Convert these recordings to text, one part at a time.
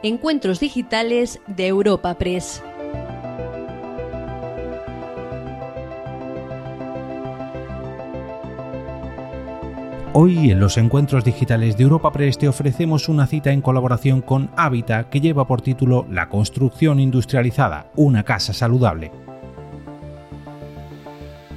Encuentros Digitales de Europa Press. Hoy en los encuentros digitales de Europa Press te ofrecemos una cita en colaboración con Habita que lleva por título La construcción industrializada, una casa saludable.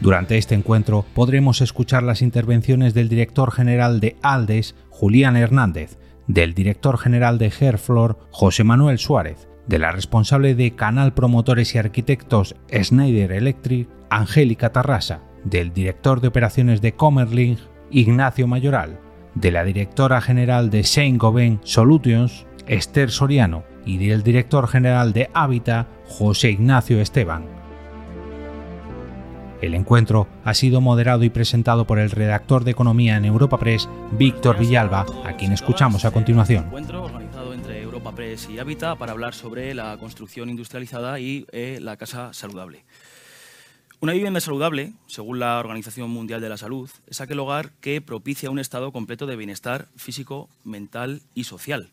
Durante este encuentro podremos escuchar las intervenciones del director general de Aldes, Julián Hernández, del director general de Herflor, José Manuel Suárez, de la responsable de Canal Promotores y Arquitectos Schneider Electric, Angélica Tarrasa, del director de operaciones de Comerling, Ignacio Mayoral, de la directora general de Saint-Gobain Solutions, Esther Soriano, y del director general de Hábitat, José Ignacio Esteban. El encuentro ha sido moderado y presentado por el redactor de Economía en Europa Press, Víctor Villalba, a quien escuchamos a continuación. encuentro organizado entre Europa Press y Habita para hablar sobre la construcción industrializada y eh, la casa saludable. Una vivienda saludable, según la Organización Mundial de la Salud, es aquel hogar que propicia un estado completo de bienestar físico, mental y social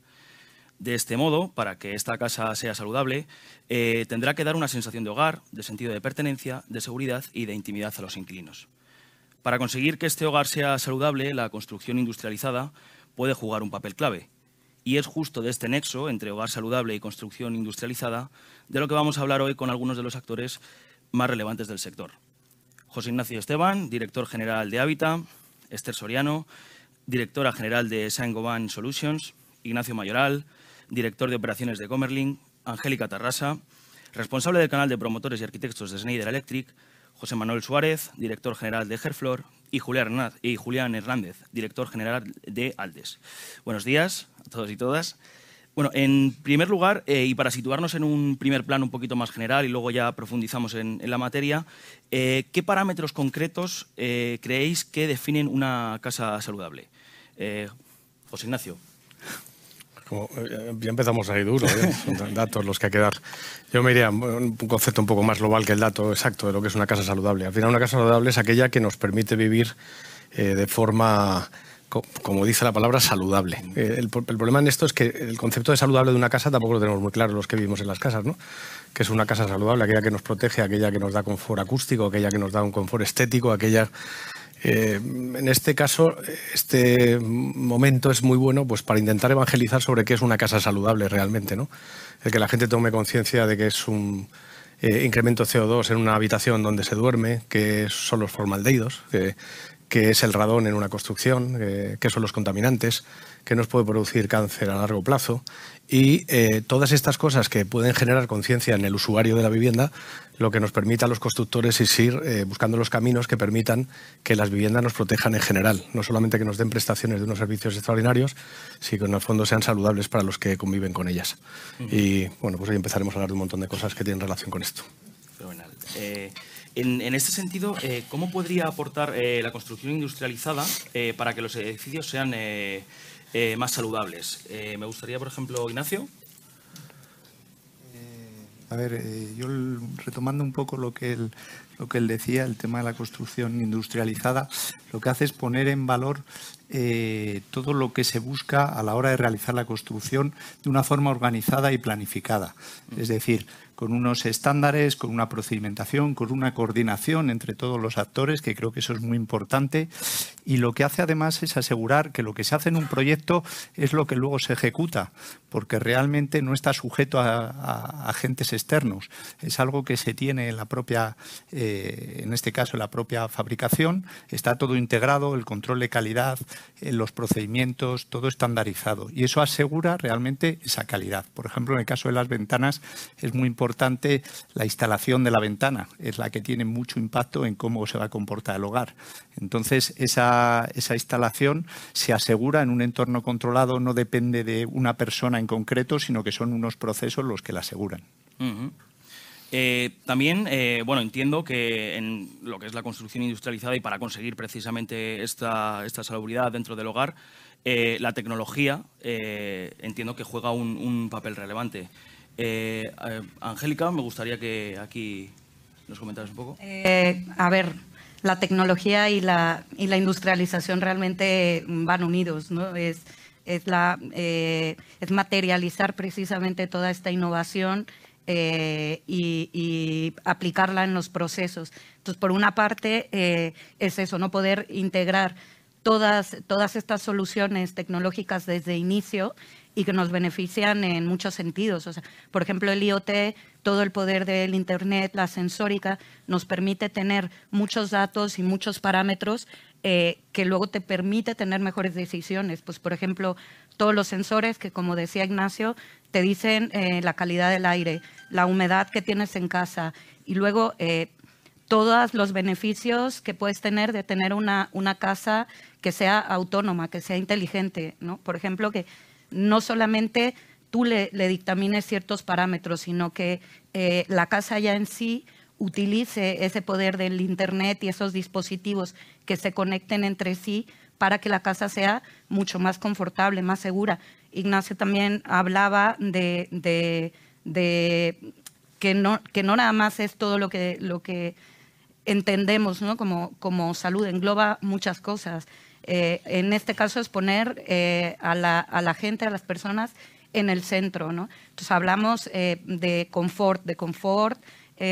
de este modo, para que esta casa sea saludable, eh, tendrá que dar una sensación de hogar, de sentido de pertenencia, de seguridad y de intimidad a los inquilinos. Para conseguir que este hogar sea saludable, la construcción industrializada puede jugar un papel clave. Y es justo de este nexo entre hogar saludable y construcción industrializada de lo que vamos a hablar hoy con algunos de los actores más relevantes del sector. José Ignacio Esteban, director general de Hábitat, Esther Soriano, directora general de Saint-Gobain Solutions, Ignacio Mayoral, director de operaciones de Comerling, Angélica Tarrasa, responsable del canal de promotores y arquitectos de Schneider Electric, José Manuel Suárez, director general de Herflor, y Julián Hernández, director general de Aldes. Buenos días a todos y todas. Bueno, en primer lugar, eh, y para situarnos en un primer plano un poquito más general y luego ya profundizamos en, la materia, eh, ¿qué parámetros concretos eh, creéis que definen una casa saludable? José Ignacio. Eh, ya empezamos ahí duro, ¿eh? son datos los que hay que dar. Yo me iría un concepto un poco más global que el dato exacto de lo que es una casa saludable. Al final, una casa saludable es aquella que nos permite vivir eh, de forma, como dice la palabra, saludable. El, problema en esto es que el concepto de saludable de una casa tampoco lo tenemos muy claro los que vivimos en las casas, ¿no? Que es una casa saludable, aquella que nos protege, aquella que nos da confort acústico, aquella que nos da un confort estético, aquella eh, en este caso, este momento es muy bueno pues, para intentar evangelizar sobre qué es una casa saludable realmente. ¿no? El que la gente tome conciencia de que es un eh, incremento CO2 en una habitación donde se duerme, que son los formaldehídos, que, que es el radón en una construcción, eh, qué son los contaminantes, que nos puede producir cáncer a largo plazo y eh, todas estas cosas que pueden generar conciencia en el usuario de la vivienda, lo que nos permite a los constructores es ir eh, buscando los caminos que permitan que las viviendas nos protejan en general, no solamente que nos den prestaciones de unos servicios extraordinarios, sino que en el fondo sean saludables para los que conviven con ellas. Y bueno, pues hoy empezaremos a hablar de un montón de cosas que tienen relación con esto. Fenomenal. Eh, en, en, este sentido, ¿cómo podría aportar la construcción industrializada para que los edificios sean eh, más saludables. Eh, me gustaría, por ejemplo, Ignacio. Eh, a ver, yo retomando un poco lo que, él, lo que él decía, el tema de la construcción industrializada, lo que hace es poner en valor todo lo que se busca a la hora de realizar la construcción de una forma organizada y planificada. Es decir, con unos estándares, con una procedimentación, con una coordinación entre todos los actores, que creo que eso es muy importante. Y lo que hace además es asegurar que lo que se hace en un proyecto es lo que luego se ejecuta, porque realmente no está sujeto a, agentes externos. Es algo que se tiene en la propia, eh, en este caso, en la propia fabricación. Está todo integrado, el control de calidad, eh, los procedimientos, todo estandarizado. Y eso asegura realmente esa calidad. Por ejemplo, en el caso de las ventanas es muy importante importante la instalación de la ventana, es la que tiene mucho impacto en cómo se va a comportar el hogar. Entonces, esa, esa instalación se asegura en un entorno controlado, no depende de una persona en concreto, sino que son unos procesos los que la aseguran. Eh, también, eh, bueno, entiendo que en lo que es la construcción industrializada y para conseguir precisamente esta, esta salubridad dentro del hogar, eh, la tecnología entiendo que juega un papel relevante. Eh, Angélica, me gustaría que aquí nos comentaras un poco. Eh, a ver, la tecnología y la, y la industrialización realmente van unidos, ¿no? Es, la, materializar precisamente toda esta innovación y, aplicarla en los procesos. Entonces, por una parte, es eso, no poder integrar todas, todas estas soluciones tecnológicas desde inicio y que nos benefician en muchos sentidos. O sea, por ejemplo, el IoT, todo el poder del Internet, la sensórica, nos permite tener muchos datos y muchos parámetros eh, que luego te permite tener mejores decisiones. Pues, por ejemplo, todos los sensores que, como decía Ignacio, te dicen eh, la calidad del aire, la humedad que tienes en casa y luego eh, todos los beneficios que puedes tener de tener una, una casa que sea autónoma, que sea inteligente. ¿no? Por ejemplo, que no solamente tú le, dictamines ciertos parámetros, sino que eh, la casa ya en sí utilice ese poder del Internet y esos dispositivos que se conecten entre sí para que la casa sea mucho más confortable, más segura. Ignacio también hablaba de, que, no, no nada más es todo lo que, lo que entendemos como, como salud, engloba muchas cosas. Eh, en este caso es poner eh, a, la, gente, a las personas en el centro. ¿no? Entonces hablamos eh, de confort, de confort,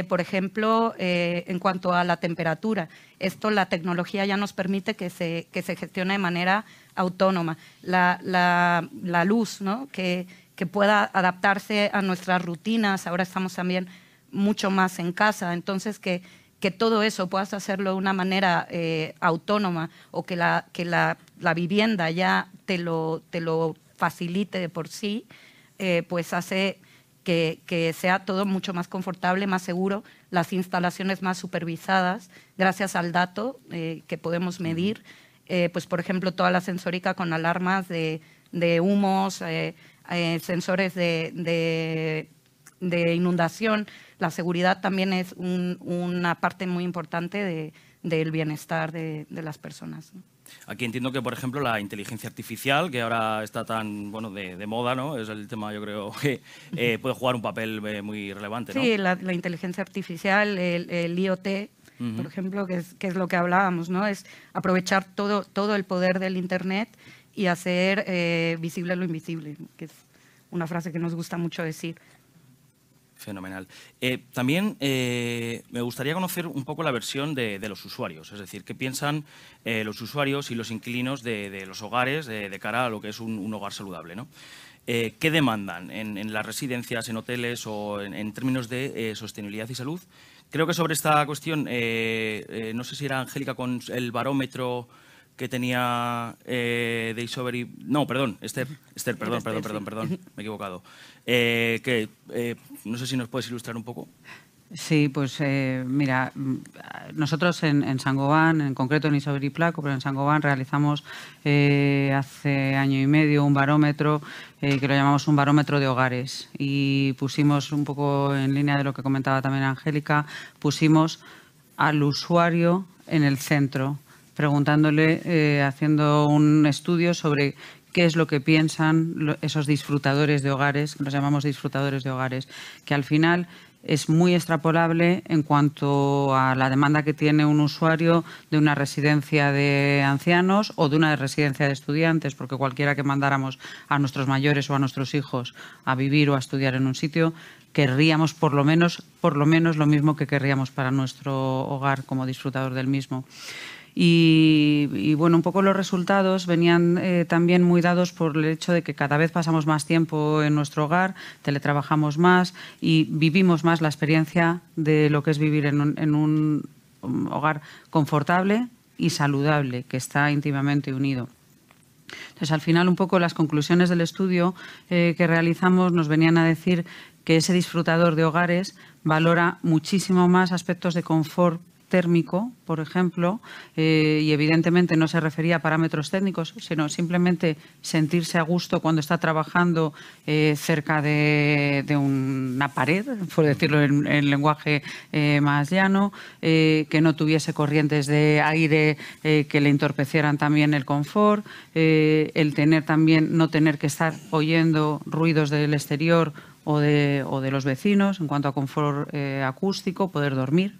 por ejemplo, en cuanto a la temperatura. Esto la tecnología ya nos permite que se, que se gestione de manera autónoma. La, la, luz, ¿no? que, que pueda adaptarse a nuestras rutinas. Ahora estamos también mucho más en casa, entonces que que todo eso puedas hacerlo de una manera eh, autónoma o que, la, que la, vivienda ya te lo, te lo facilite de por sí, eh, pues hace que, sea todo mucho más confortable, más seguro, las instalaciones más supervisadas, gracias al dato eh, que podemos medir. pues, por ejemplo, toda la sensórica con alarmas de, de humos, sensores de, de inundación, la seguridad también es una parte muy importante del bienestar de, las personas. Aquí entiendo que, por ejemplo, la inteligencia artificial, que ahora está tan bueno de, moda, ¿no? Es el tema, yo creo, que eh, puede jugar un papel eh, muy relevante, ¿no? Sí, la, inteligencia artificial, el, IoT, por ejemplo, que es, que es, lo que hablábamos, ¿no? Es aprovechar todo, todo el poder del Internet y hacer eh, visible lo invisible, que es una frase que nos gusta mucho decir. Fenomenal. Eh, también eh, me gustaría conocer un poco la versión de, los usuarios, es decir, qué piensan eh, los usuarios y los inquilinos de, los hogares de, cara a lo que es un, hogar saludable. ¿no? ¿Qué demandan en, las residencias, en hoteles o en, términos de sostenibilidad y salud? Creo que sobre esta cuestión, no sé si era Angélica con el barómetro que tenía eh, de No, perdón, Esther, Esther perdón, perdón, perdón, perdón, me he equivocado. Eh, que, eh, no sé si nos puedes ilustrar un poco. Sí, pues eh, mira, nosotros en, en Sangobán, en concreto en Isoberi Placo, pero en Sangobán realizamos hace año y medio un barómetro que lo llamamos un barómetro de hogares y pusimos un poco en línea de lo que comentaba también Angélica, pusimos al usuario en el centro preguntándole, eh, haciendo un estudio sobre qué es lo que piensan esos disfrutadores de hogares, los llamamos disfrutadores de hogares, que al final es muy extrapolable en cuanto a la demanda que tiene un usuario de una residencia de ancianos o de una residencia de estudiantes, porque cualquiera que mandáramos a nuestros mayores o a nuestros hijos a vivir o a estudiar en un sitio, querríamos por lo menos, por lo menos lo mismo que querríamos para nuestro hogar como disfrutador del mismo. Y, bueno, un poco los resultados venían eh, también muy dados por el hecho de que cada vez pasamos más tiempo en nuestro hogar, teletrabajamos más y vivimos más la experiencia de lo que es vivir en un, hogar confortable y saludable, que está íntimamente unido. Entonces, al final, un poco las conclusiones del estudio eh, que realizamos nos venían a decir que ese disfrutador de hogares valora muchísimo más aspectos de confort térmico, por ejemplo, eh, y evidentemente no se refería a parámetros técnicos, sino simplemente sentirse a gusto cuando está trabajando eh, cerca de, una pared, por decirlo en, lenguaje eh, más llano, que no tuviese corrientes de aire que le entorpecieran también el confort, el tener también no tener que estar oyendo ruidos del exterior o de, o de los vecinos en cuanto a confort acústico, poder dormir.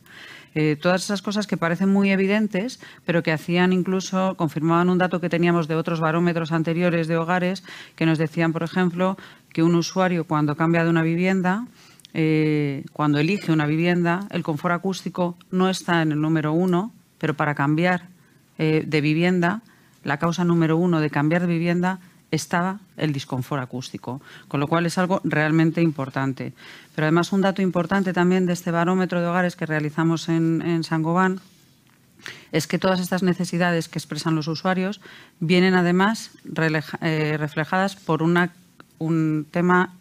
Eh, todas esas cosas que parecen muy evidentes, pero que hacían incluso, confirmaban un dato que teníamos de otros barómetros anteriores de hogares, que nos decían, por ejemplo, que un usuario cuando cambia de una vivienda, eh, cuando elige una vivienda, el confort acústico no está en el número uno, pero para cambiar eh, de vivienda, la causa número uno de cambiar de vivienda estaba el disconfort acústico, con lo cual es algo realmente importante. Pero además un dato importante también de este barómetro de hogares que realizamos en, en Sangobán es que todas estas necesidades que expresan los usuarios vienen además eh, reflejadas por un tema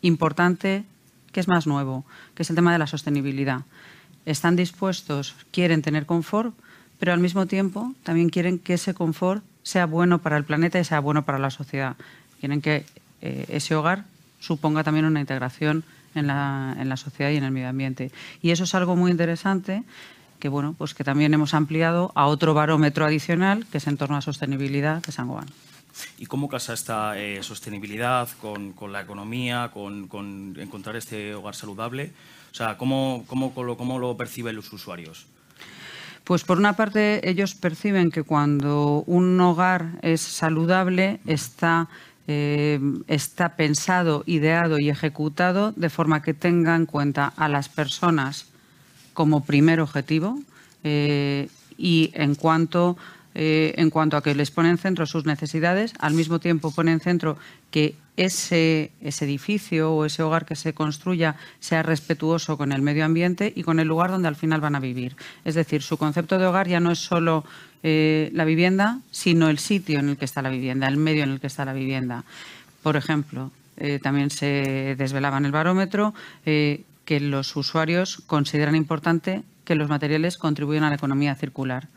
importante que es más nuevo, que es el tema de la sostenibilidad. Están dispuestos, quieren tener confort, pero al mismo tiempo también quieren que ese confort sea bueno para el planeta y sea bueno para la sociedad. Quieren que eh, ese hogar suponga también una integración en la, en la, sociedad y en el medio ambiente. Y eso es algo muy interesante que, bueno, pues que también hemos ampliado a otro barómetro adicional que es en torno a sostenibilidad de San Juan. ¿Y cómo casa esta eh, sostenibilidad con, con, la economía, con, con, encontrar este hogar saludable? O sea, ¿cómo, cómo, cómo lo perciben los usuarios? Pues por una parte ellos perciben que cuando un hogar es saludable está, eh, está pensado, ideado y ejecutado de forma que tenga en cuenta a las personas como primer objetivo eh, y en cuanto eh, en cuanto a que les pone en centro sus necesidades, al mismo tiempo pone en centro que ese, edificio o ese hogar que se construya sea respetuoso con el medio ambiente y con el lugar donde al final van a vivir. Es decir, su concepto de hogar ya no es solo eh, la vivienda, sino el sitio en el que está la vivienda, el medio en el que está la vivienda. Por ejemplo, eh, también se desvelaba en el barómetro que los usuarios consideran importante que los materiales contribuyan a la economía circular.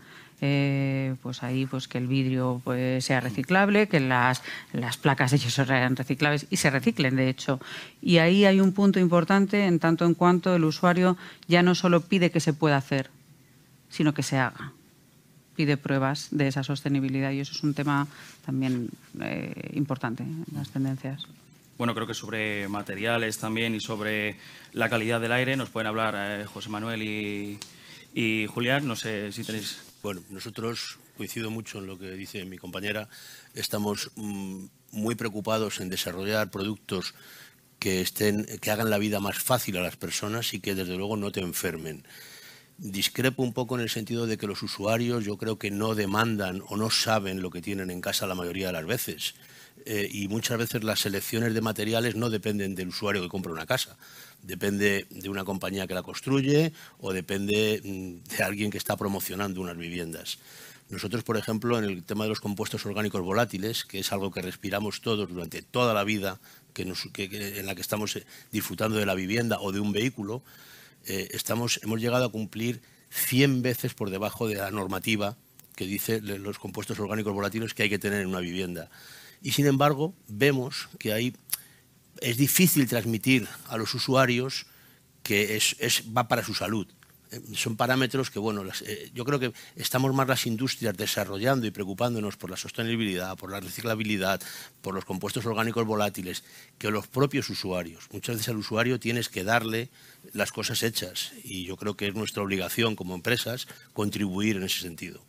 Eh, pues ahí pues que el vidrio pues, sea reciclable, que las, las placas de yeso sean reciclables y se reciclen, de hecho. Y ahí hay un punto importante en tanto en cuanto el usuario ya no solo pide que se pueda hacer, sino que se haga. Pide pruebas de esa sostenibilidad y eso es un tema también eh, importante en las tendencias. Bueno, creo que sobre materiales también y sobre la calidad del aire nos pueden hablar eh, José Manuel y, y Julián. No sé si tenéis bueno, nosotros, coincido mucho en lo que dice mi compañera, estamos mm, muy preocupados en desarrollar productos que, estén, que hagan la vida más fácil a las personas y que desde luego no te enfermen. Discrepo un poco en el sentido de que los usuarios yo creo que no demandan o no saben lo que tienen en casa la mayoría de las veces. Eh, y muchas veces las selecciones de materiales no dependen del usuario que compra una casa, depende de una compañía que la construye o depende mm, de alguien que está promocionando unas viviendas. Nosotros, por ejemplo, en el tema de los compuestos orgánicos volátiles, que es algo que respiramos todos durante toda la vida, que en la que estamos eh, disfrutando de la vivienda o de un vehículo, eh, estamos, hemos llegado a cumplir 100 veces por debajo de la normativa que dice los compuestos orgánicos volátiles que hay que tener en una vivienda. Y sin embargo, vemos que hay, es difícil transmitir a los usuarios que es, va para su salud. Eh, son parámetros que, bueno, eh, yo creo que estamos más las industrias desarrollando y preocupándonos por la sostenibilidad, por la reciclabilidad, por los compuestos orgánicos volátiles, que los propios usuarios. Muchas veces al usuario tienes que darle las cosas hechas y yo creo que es nuestra obligación como empresas contribuir en ese sentido.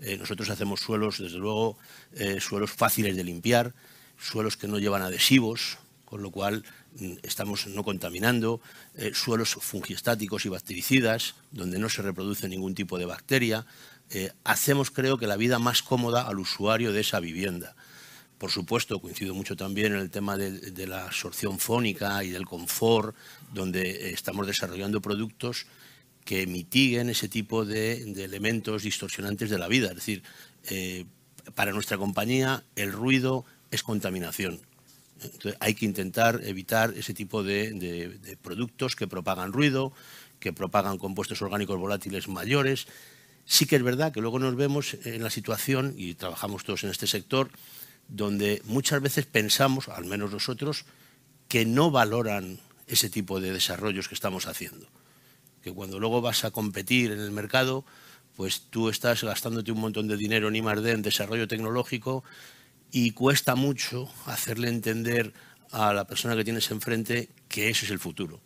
Eh, nosotros hacemos suelos, desde luego, eh, suelos fáciles de limpiar, suelos que no llevan adhesivos, con lo cual mm, estamos no contaminando, eh, suelos fungiestáticos y bactericidas, donde no se reproduce ningún tipo de bacteria. hacemos, creo, que la vida más cómoda al usuario de esa vivienda. Por supuesto, coincido mucho también en el tema de la absorción fónica y del confort, donde estamos desarrollando productos que mitiguen ese tipo de, elementos distorsionantes de la vida. Es decir, eh, para nuestra compañía el ruido es contaminación. Entonces, hay que intentar evitar ese tipo de, productos que propagan ruido, que propagan compuestos orgánicos volátiles mayores. Sí que es verdad que luego nos vemos en la situación, y trabajamos todos en este sector, donde muchas veces pensamos, al menos nosotros, que no valoran ese tipo de desarrollos que estamos haciendo que cuando luego vas a competir en el mercado, pues tú estás gastándote un montón de dinero en I+.D. en desarrollo tecnológico y cuesta mucho hacerle entender a la persona que tienes enfrente que ese es el futuro.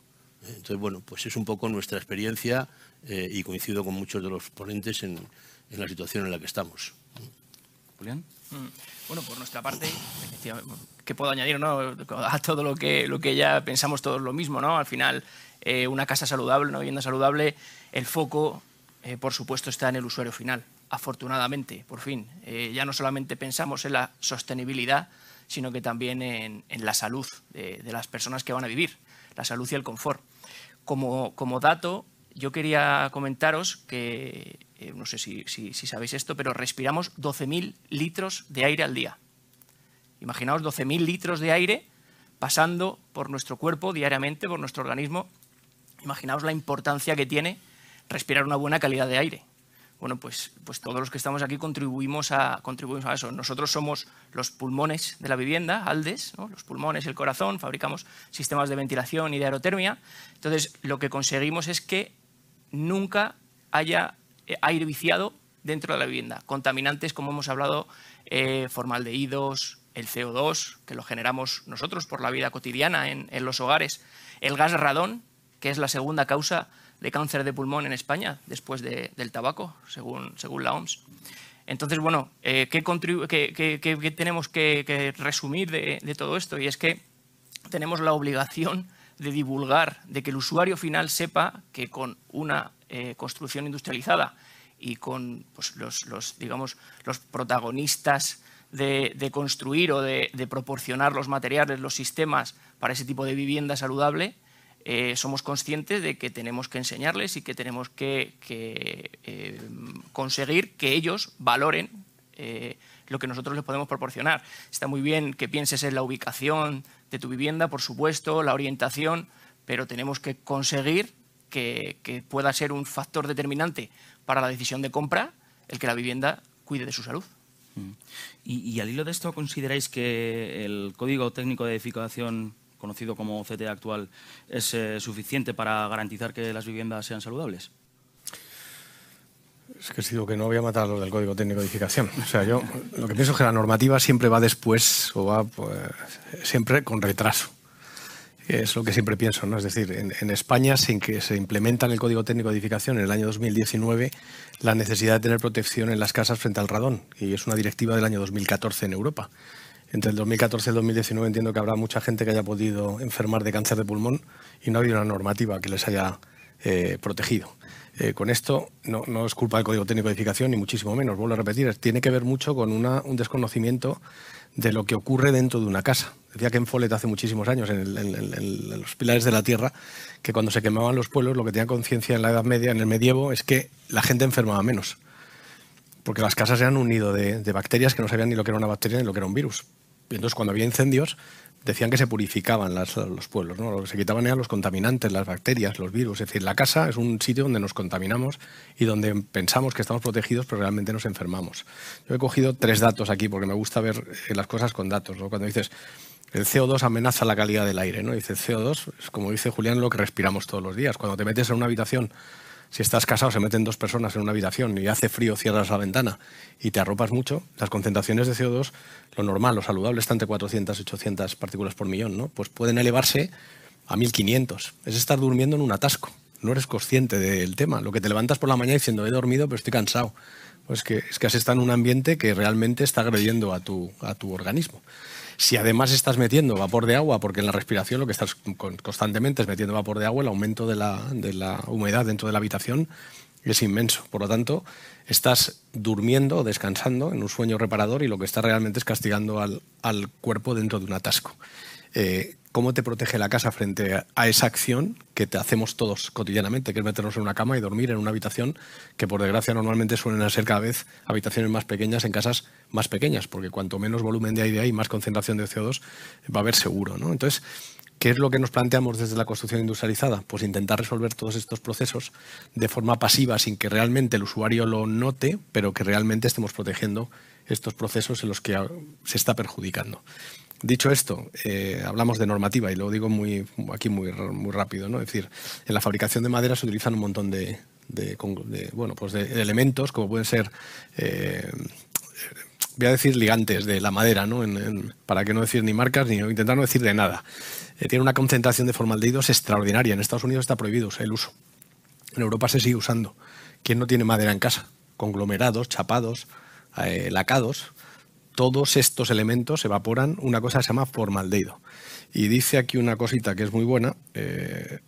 Entonces, bueno, pues es un poco nuestra experiencia y coincido con muchos de los ponentes en, la situación en la que estamos. Julián. Mm. Bueno, por nuestra parte, ¿qué puedo añadir no? a todo lo que, lo que ya pensamos todos lo mismo? ¿no? Al final, eh, una casa saludable, una vivienda saludable, el foco, eh, por supuesto, está en el usuario final. Afortunadamente, por fin, eh, ya no solamente pensamos en la sostenibilidad, sino que también en, la salud de, las personas que van a vivir, la salud y el confort. Como, dato, yo quería comentaros que no sé si, sabéis esto, pero respiramos 12.000 litros de aire al día. Imaginaos 12.000 litros de aire pasando por nuestro cuerpo diariamente, por nuestro organismo. Imaginaos la importancia que tiene respirar una buena calidad de aire. Bueno, pues, pues todos los que estamos aquí contribuimos a, contribuimos a eso. Nosotros somos los pulmones de la vivienda, ALDES, los pulmones el corazón, fabricamos sistemas de ventilación y de aerotermia. Entonces, lo que conseguimos es que nunca haya eh, aire viciado dentro de la vivienda. Contaminantes, como hemos hablado, eh, formaldehídos, el CO2, que lo generamos nosotros por la vida cotidiana en, los hogares, el gas radón, que es la segunda causa de cáncer de pulmón en España después del tabaco, según, según la OMS. Entonces, bueno, eh, ¿qué, tenemos que, resumir de, todo esto? Y es que tenemos la obligación de divulgar, de que el usuario final sepa que con una eh, construcción industrializada y con pues, los, digamos, los protagonistas de, construir o de, proporcionar los materiales, los sistemas para ese tipo de vivienda saludable, eh, somos conscientes de que tenemos que enseñarles y que tenemos que, eh, conseguir que ellos valoren lo que nosotros les podemos proporcionar. Está muy bien que pienses en la ubicación de tu vivienda, por supuesto, la orientación, pero tenemos que conseguir que, pueda ser un factor determinante para la decisión de compra el que la vivienda cuide de su salud. Mm. Y, al hilo de esto, ¿consideráis que el Código Técnico de Edificación, conocido como CT actual, es eh, suficiente para garantizar que las viviendas sean saludables? Es que sido que no voy a matar lo del Código Técnico de Edificación. O sea, yo lo que pienso es que la normativa siempre va después o va pues, siempre con retraso. Es lo que siempre pienso, ¿no? Es decir, en, España, sin que se implementa en el Código Técnico de Edificación en el año 2019 la necesidad de tener protección en las casas frente al radón, y es una directiva del año 2014 en Europa. Entre el 2014 y el 2019 entiendo que habrá mucha gente que haya podido enfermar de cáncer de pulmón y no ha habido una normativa que les haya eh, protegido. Eh, con esto no, es culpa del Código Técnico de Edificación, ni muchísimo menos, vuelvo a repetir, tiene que ver mucho con una, un desconocimiento de lo que ocurre dentro de una casa. Decía Ken Follett hace muchísimos años en, los pilares de la tierra que cuando se quemaban los pueblos lo que tenía conciencia en la Edad Media, en el medievo, es que la gente enfermaba menos. Porque las casas eran un nido de, bacterias que no sabían ni lo que era una bacteria ni lo que era un virus. Y entonces cuando había incendios, decían que se purificaban los pueblos, ¿no? lo que se quitaban eran los contaminantes, las bacterias, los virus. Es decir, la casa es un sitio donde nos contaminamos y donde pensamos que estamos protegidos, pero realmente nos enfermamos. Yo he cogido tres datos aquí porque me gusta ver eh, las cosas con datos. Cuando dices, el CO2 amenaza la calidad del aire, ¿no? Dice, CO2 es como dice Julián, lo que respiramos todos los días. Cuando te metes en una habitación si estás casado, se meten dos personas en una habitación y hace frío, cierras la ventana y te arropas mucho, las concentraciones de CO2, lo normal, lo saludable está entre 400 y 800 partículas por millón, ¿no? Pues pueden elevarse a 1500. Es estar durmiendo en un atasco. No eres consciente del tema. Lo que te levantas por la mañana diciendo, he dormido, pero estoy cansado. Pues que, es que has estado en un ambiente que realmente está agrediendo a tu, a tu organismo. Si además estás metiendo vapor de agua, porque en la respiración lo que estás constantemente es metiendo vapor de agua, el aumento de la, de la humedad dentro de la habitación es inmenso. Por lo tanto, estás durmiendo descansando en un sueño reparador y lo que estás realmente es castigando al, al cuerpo dentro de un atasco. Eh, ¿Cómo te protege la casa frente a, esa acción que te hacemos todos cotidianamente, que es meternos en una cama y dormir en una habitación que por desgracia normalmente suelen ser cada vez habitaciones más pequeñas en casas más pequeñas, porque cuanto menos volumen de aire hay, más concentración de CO2 va a haber seguro. ¿no? Entonces, ¿Qué es lo que nos planteamos desde la construcción industrializada? Pues intentar resolver todos estos procesos de forma pasiva, sin que realmente el usuario lo note, pero que realmente estemos protegiendo estos procesos en los que se está perjudicando. Dicho esto, eh, hablamos de normativa y lo digo muy, aquí muy, muy rápido. ¿no? Es decir, en la fabricación de madera se utilizan un montón de, bueno, pues de, elementos como pueden ser eh, voy a decir ligantes de la madera, ¿no? para que no decir ni marcas ni intentar no decir de nada. Eh, tiene una concentración de formaldehídos extraordinaria. En Estados Unidos está prohibido el uso. En Europa se sigue usando. ¿Quién no tiene madera en casa? Conglomerados, chapados, eh, lacados. Todos estos elementos evaporan una cosa que se llama formaldehído. Y dice aquí una cosita que es muy buena. Eh,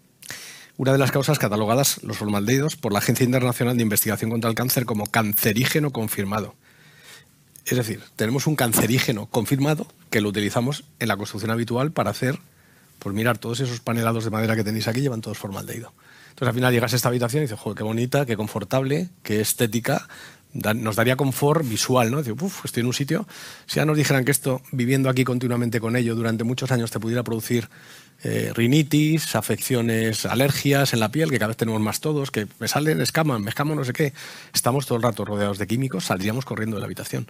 una de las causas catalogadas, los formaldehídos, por la Agencia Internacional de Investigación contra el Cáncer como cancerígeno confirmado. Es decir, tenemos un cancerígeno confirmado que lo utilizamos en la construcción habitual para hacer, pues mirar, todos esos panelados de madera que tenéis aquí llevan todos formaldehído. Entonces al final llegas a esta habitación y dices, joder, qué bonita, qué confortable, qué estética, nos daría confort visual, ¿no? Decir, uff, estoy en un sitio. Si ya nos dijeran que esto, viviendo aquí continuamente con ello durante muchos años, te pudiera producir eh, rinitis, afecciones, alergias en la piel, que cada vez tenemos más todos, que me salen, escaman, me escaman, no sé qué. Estamos todo el rato rodeados de químicos, saldríamos corriendo de la habitación.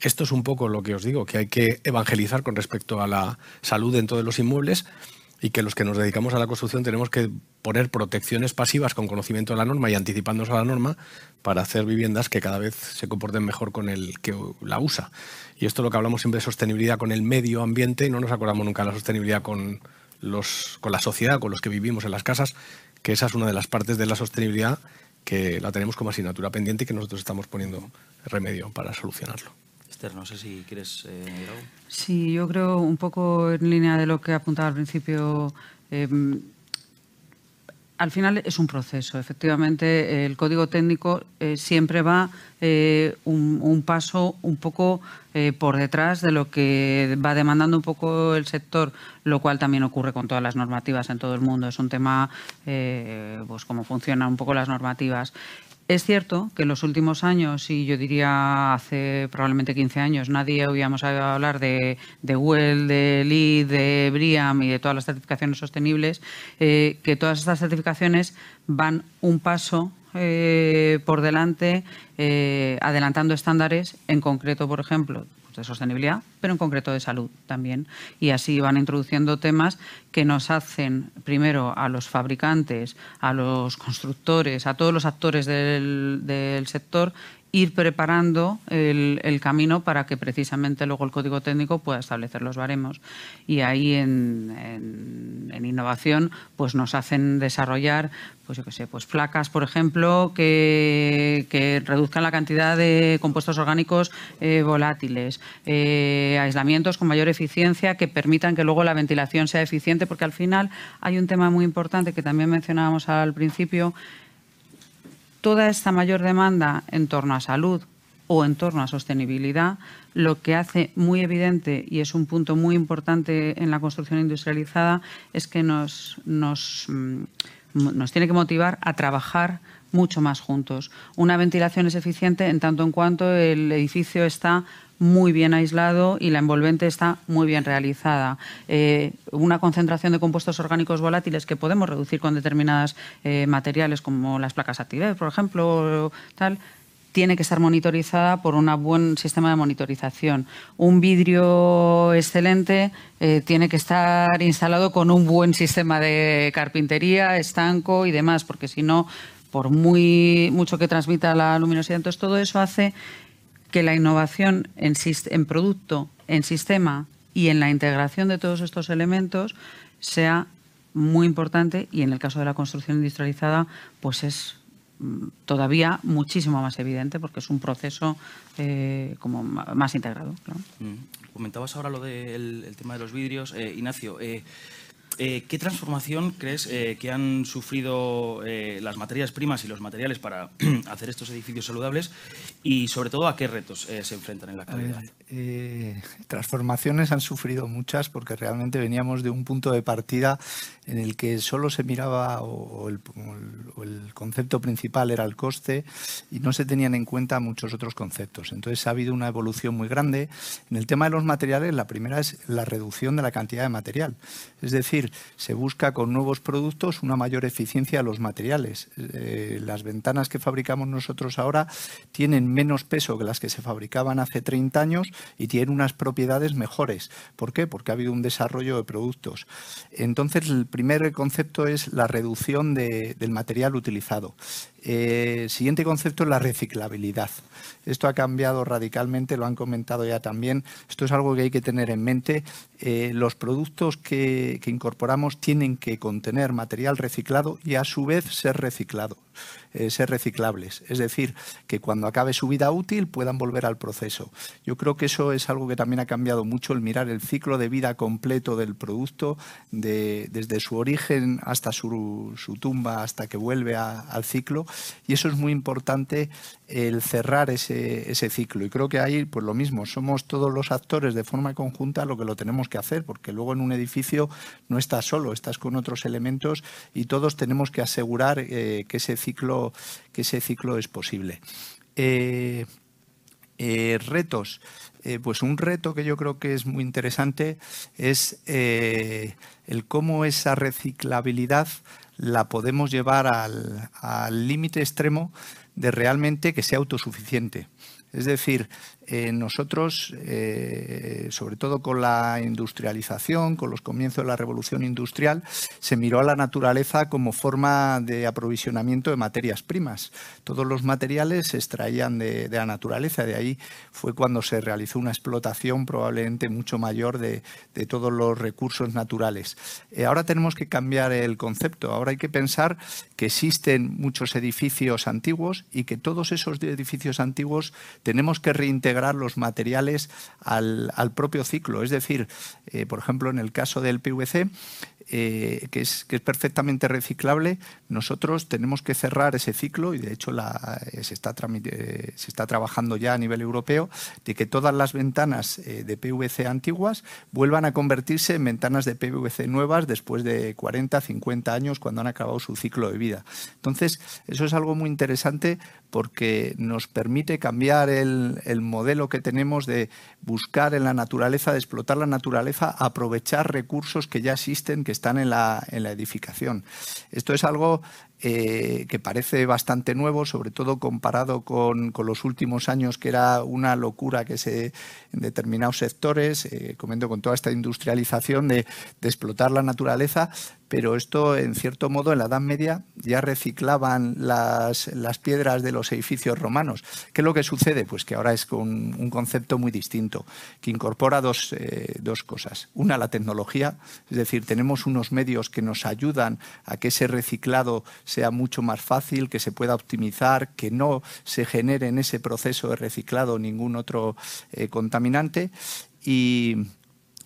Esto es un poco lo que os digo, que hay que evangelizar con respecto a la salud dentro de los inmuebles y que los que nos dedicamos a la construcción tenemos que poner protecciones pasivas con conocimiento de la norma y anticipándonos a la norma para hacer viviendas que cada vez se comporten mejor con el que la usa. Y esto es lo que hablamos siempre de sostenibilidad con el medio ambiente, no nos acordamos nunca de la sostenibilidad con, los, con la sociedad, con los que vivimos en las casas, que esa es una de las partes de la sostenibilidad que la tenemos como asignatura pendiente y que nosotros estamos poniendo remedio para solucionarlo. Esther, no sé si quieres eh, algo. Sí, yo creo un poco en línea de lo que apuntaba al principio. Em, al final es un proceso. Efectivamente, el código técnico eh, siempre va eh, un, paso un poco eh, por detrás de lo que va demandando un poco el sector, lo cual también ocurre con todas las normativas en todo el mundo. Es un tema, pues cómo funcionan un poco las normativas. Es cierto que en los últimos años, y yo diría hace probablemente 15 años, nadie oíamos hablar de, de WELL, de LEED, de BRIAM y de todas las certificaciones sostenibles, eh, que todas estas certificaciones van un paso eh, por delante, eh, adelantando estándares, en concreto, por ejemplo, de sostenibilidad, pero en concreto de salud también. Y así van introduciendo temas que nos hacen, primero, a los fabricantes, a los constructores, a todos los actores del, sector, ir preparando el, camino para que precisamente luego el código técnico pueda establecer los baremos. Y ahí en, innovación pues nos hacen desarrollar pues yo qué sé, pues placas, por ejemplo, que, reduzcan la cantidad de compuestos orgánicos eh, volátiles, eh, aislamientos con mayor eficiencia que permitan que luego la ventilación sea eficiente, porque al final hay un tema muy importante que también mencionábamos al principio, toda esta mayor demanda en torno a salud o en torno a sostenibilidad, lo que hace muy evidente y es un punto muy importante en la construcción industrializada es que nos, nos, mm, nos tiene que motivar a trabajar mucho más juntos. Una ventilación es eficiente en tanto en cuanto el edificio está muy bien aislado y la envolvente está muy bien realizada. Eh, una concentración de compuestos orgánicos volátiles que podemos reducir con determinados eh, materiales como las placas activadas, por ejemplo, tal, tiene que estar monitorizada por un buen sistema de monitorización. Un vidrio excelente eh, tiene que estar instalado con un buen sistema de carpintería, estanco y demás, porque si no, por muy mucho que transmita la luminosidad, entonces todo eso hace que la innovación en, producto, en sistema y en la integración de todos estos elementos sea muy importante y en el caso de la construcción industrializada pues es mm, todavía muchísimo más evidente porque es un proceso eh, como más integrado. Mm. Comentabas ahora lo del tema de los vidrios. Eh, Ignacio, eh, eh, ¿Qué transformación crees eh, que han sufrido eh, las materias primas y los materiales para hacer estos edificios saludables y sobre todo a qué retos se enfrentan en la actualidad? transformaciones han sufrido muchas porque realmente veníamos de un punto de partida en el que solo se miraba o, el, concepto principal era el coste y no se tenían en cuenta muchos otros conceptos. Entonces ha habido una evolución muy grande. En el tema de los materiales, la primera es la reducción de la cantidad de material. Es decir, se busca con nuevos productos una mayor eficiencia de los materiales. Eh, las ventanas que fabricamos nosotros ahora tienen menos peso que las que se fabricaban hace 30 años y tienen unas propiedades mejores. ¿Por qué? Porque ha habido un desarrollo de productos. Entonces, el primer concepto es la reducción del material utilizado. El siguiente concepto es la reciclabilidad. Esto ha cambiado radicalmente, lo han comentado ya también. Esto es algo que hay que tener en mente. Eh, los productos que, incorporamos tienen que contener material reciclado y a su vez ser reciclado, eh, ser reciclables. Es decir, que cuando acabe su vida útil puedan volver al proceso. Yo creo que eso es algo que también ha cambiado mucho, el mirar el ciclo de vida completo del producto, desde su origen hasta su, tumba, hasta que vuelve al ciclo. Y eso es muy importante el cerrar ese, ese, ciclo. Y creo que ahí, pues lo mismo, somos todos los actores de forma conjunta lo que lo tenemos que hacer, porque luego en un edificio no estás solo, estás con otros elementos y todos tenemos que asegurar eh, que, ese ciclo, que ese ciclo es posible. Eh, eh, retos. pues un reto que yo creo que es muy interesante es el cómo esa reciclabilidad la podemos llevar al límite extremo de realmente que sea autosuficiente. Es decir, eh, nosotros, eh, sobre todo con la industrialización, con los comienzos de la revolución industrial, se miró a la naturaleza como forma de aprovisionamiento de materias primas. Todos los materiales se extraían de, la naturaleza, de ahí fue cuando se realizó una explotación probablemente mucho mayor de, todos los recursos naturales. Eh, ahora tenemos que cambiar el concepto, ahora hay que pensar que existen muchos edificios antiguos y que todos esos edificios antiguos tenemos que reintegrar los materiales al, propio ciclo. Es decir, eh, por ejemplo, en el caso del PVC, eh, que, es, que es perfectamente reciclable, nosotros tenemos que cerrar ese ciclo y de hecho eh, se, está se está trabajando ya a nivel europeo de que todas las ventanas de PVC antiguas vuelvan a convertirse en ventanas de PVC nuevas después de 40, 50 años cuando han acabado su ciclo de vida. Entonces, eso es algo muy interesante porque nos permite cambiar el, el modelo que tenemos de buscar en la naturaleza, de explotar la naturaleza, aprovechar recursos que ya existen, que están en la, en la edificación. Esto es algo eh, que parece bastante nuevo, sobre todo comparado con, los últimos años, que era una locura que se en determinados sectores, eh, comento con toda esta industrialización de, explotar la naturaleza, pero esto, en cierto modo, en la Edad Media ya reciclaban las, piedras de los edificios romanos. ¿Qué es lo que sucede? Pues que ahora es un concepto muy distinto, que incorpora dos, eh, dos cosas. Una, la tecnología, es decir, tenemos unos medios que nos ayudan a que ese reciclado sea mucho más fácil, que se pueda optimizar, que no se genere en ese proceso de reciclado ningún otro eh, contaminante. Y,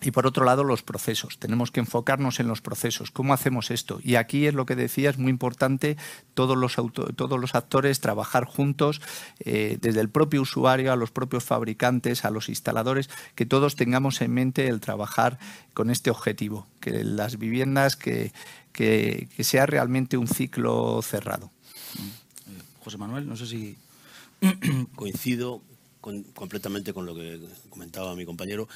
y por otro lado, los procesos. Tenemos que enfocarnos en los procesos. ¿Cómo hacemos esto? Y aquí es lo que decía, es muy importante todos los, todos los actores trabajar juntos, eh, desde el propio usuario a los propios fabricantes, a los instaladores, que todos tengamos en mente el trabajar con este objetivo, que las viviendas que, que, sea realmente un ciclo cerrado. José Manuel, no sé si... Coincido completamente con lo que comentaba mi compañero.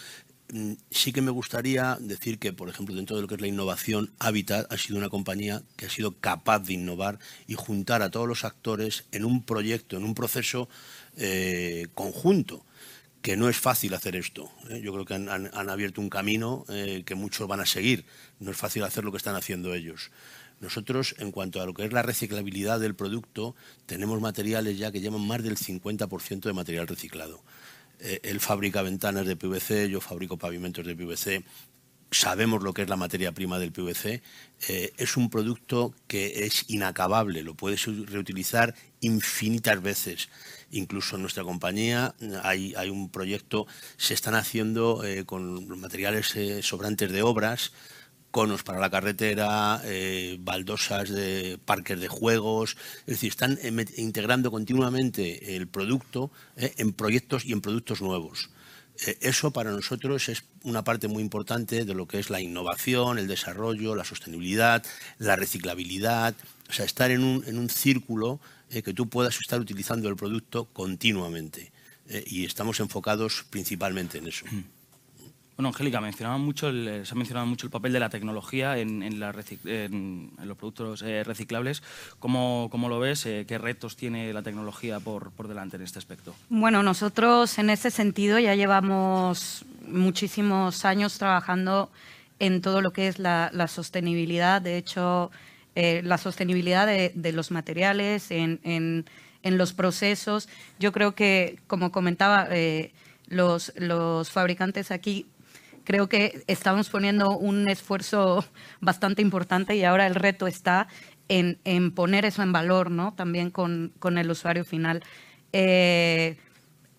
Mm, sí que me gustaría decir que, por ejemplo, dentro de lo que es la innovación, Habitat ha sido una compañía que ha sido capaz de innovar y juntar a todos los actores en un proyecto, en un proceso eh, conjunto que no es fácil hacer esto. ¿eh? Yo creo que han, abierto un camino eh, que muchos van a seguir. No es fácil hacer lo que están haciendo ellos. Nosotros, en cuanto a lo que es la reciclabilidad del producto, tenemos materiales ya que llevan más del 50% de material reciclado. Eh, él fabrica ventanas de PVC, yo fabrico pavimentos de PVC. Sabemos lo que es la materia prima del PVC. es un producto que es inacabable, lo puedes reutilizar infinitas veces Incluso en nuestra compañía hay, un proyecto, se están haciendo eh, con materiales eh, sobrantes de obras, conos para la carretera, eh, baldosas de parques de juegos, es decir, están integrando continuamente el producto en proyectos y en productos nuevos. Eso para nosotros es una parte muy importante de lo que es la innovación, el desarrollo, la sostenibilidad, la reciclabilidad, o sea, estar en un, en un círculo eh, que tú puedas estar utilizando el producto continuamente. Eh, y estamos enfocados principalmente en eso. Mm. Bueno, Angélica, mucho se ha mencionado mucho el papel de la tecnología en, los productos eh, reciclables. ¿Cómo, ¿Cómo, lo ves? ¿Qué retos tiene la tecnología por, delante en este aspecto? Bueno, nosotros en ese sentido ya llevamos muchísimos años trabajando en todo lo que es la, sostenibilidad. De hecho, eh, la sostenibilidad de, los materiales, en, los procesos. Yo creo que, como comentaba, eh, los fabricantes aquí creo que estamos poniendo un esfuerzo bastante importante y ahora el reto está en, poner eso en valor, ¿no? También con, el usuario final. Eh,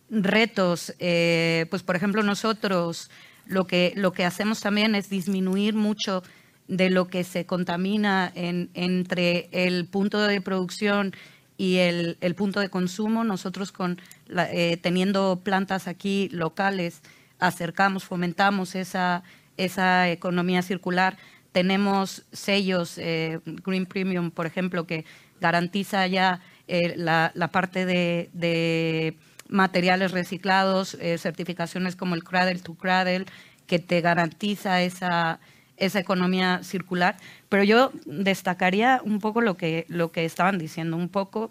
retos, eh, pues por ejemplo nosotros lo que, lo que hacemos también es disminuir mucho de lo que se contamina entre el punto de producción y el, punto de consumo. Nosotros con eh, teniendo plantas aquí locales acercamos, fomentamos esa, esa economía circular. Tenemos sellos, eh, Green Premium, por ejemplo, que garantiza ya eh, la, parte de, materiales reciclados, eh, certificaciones como el Cradle to Cradle, que te garantiza esa, esa economía circular. Pero yo destacaría un poco lo que, lo que estaban diciendo, un poco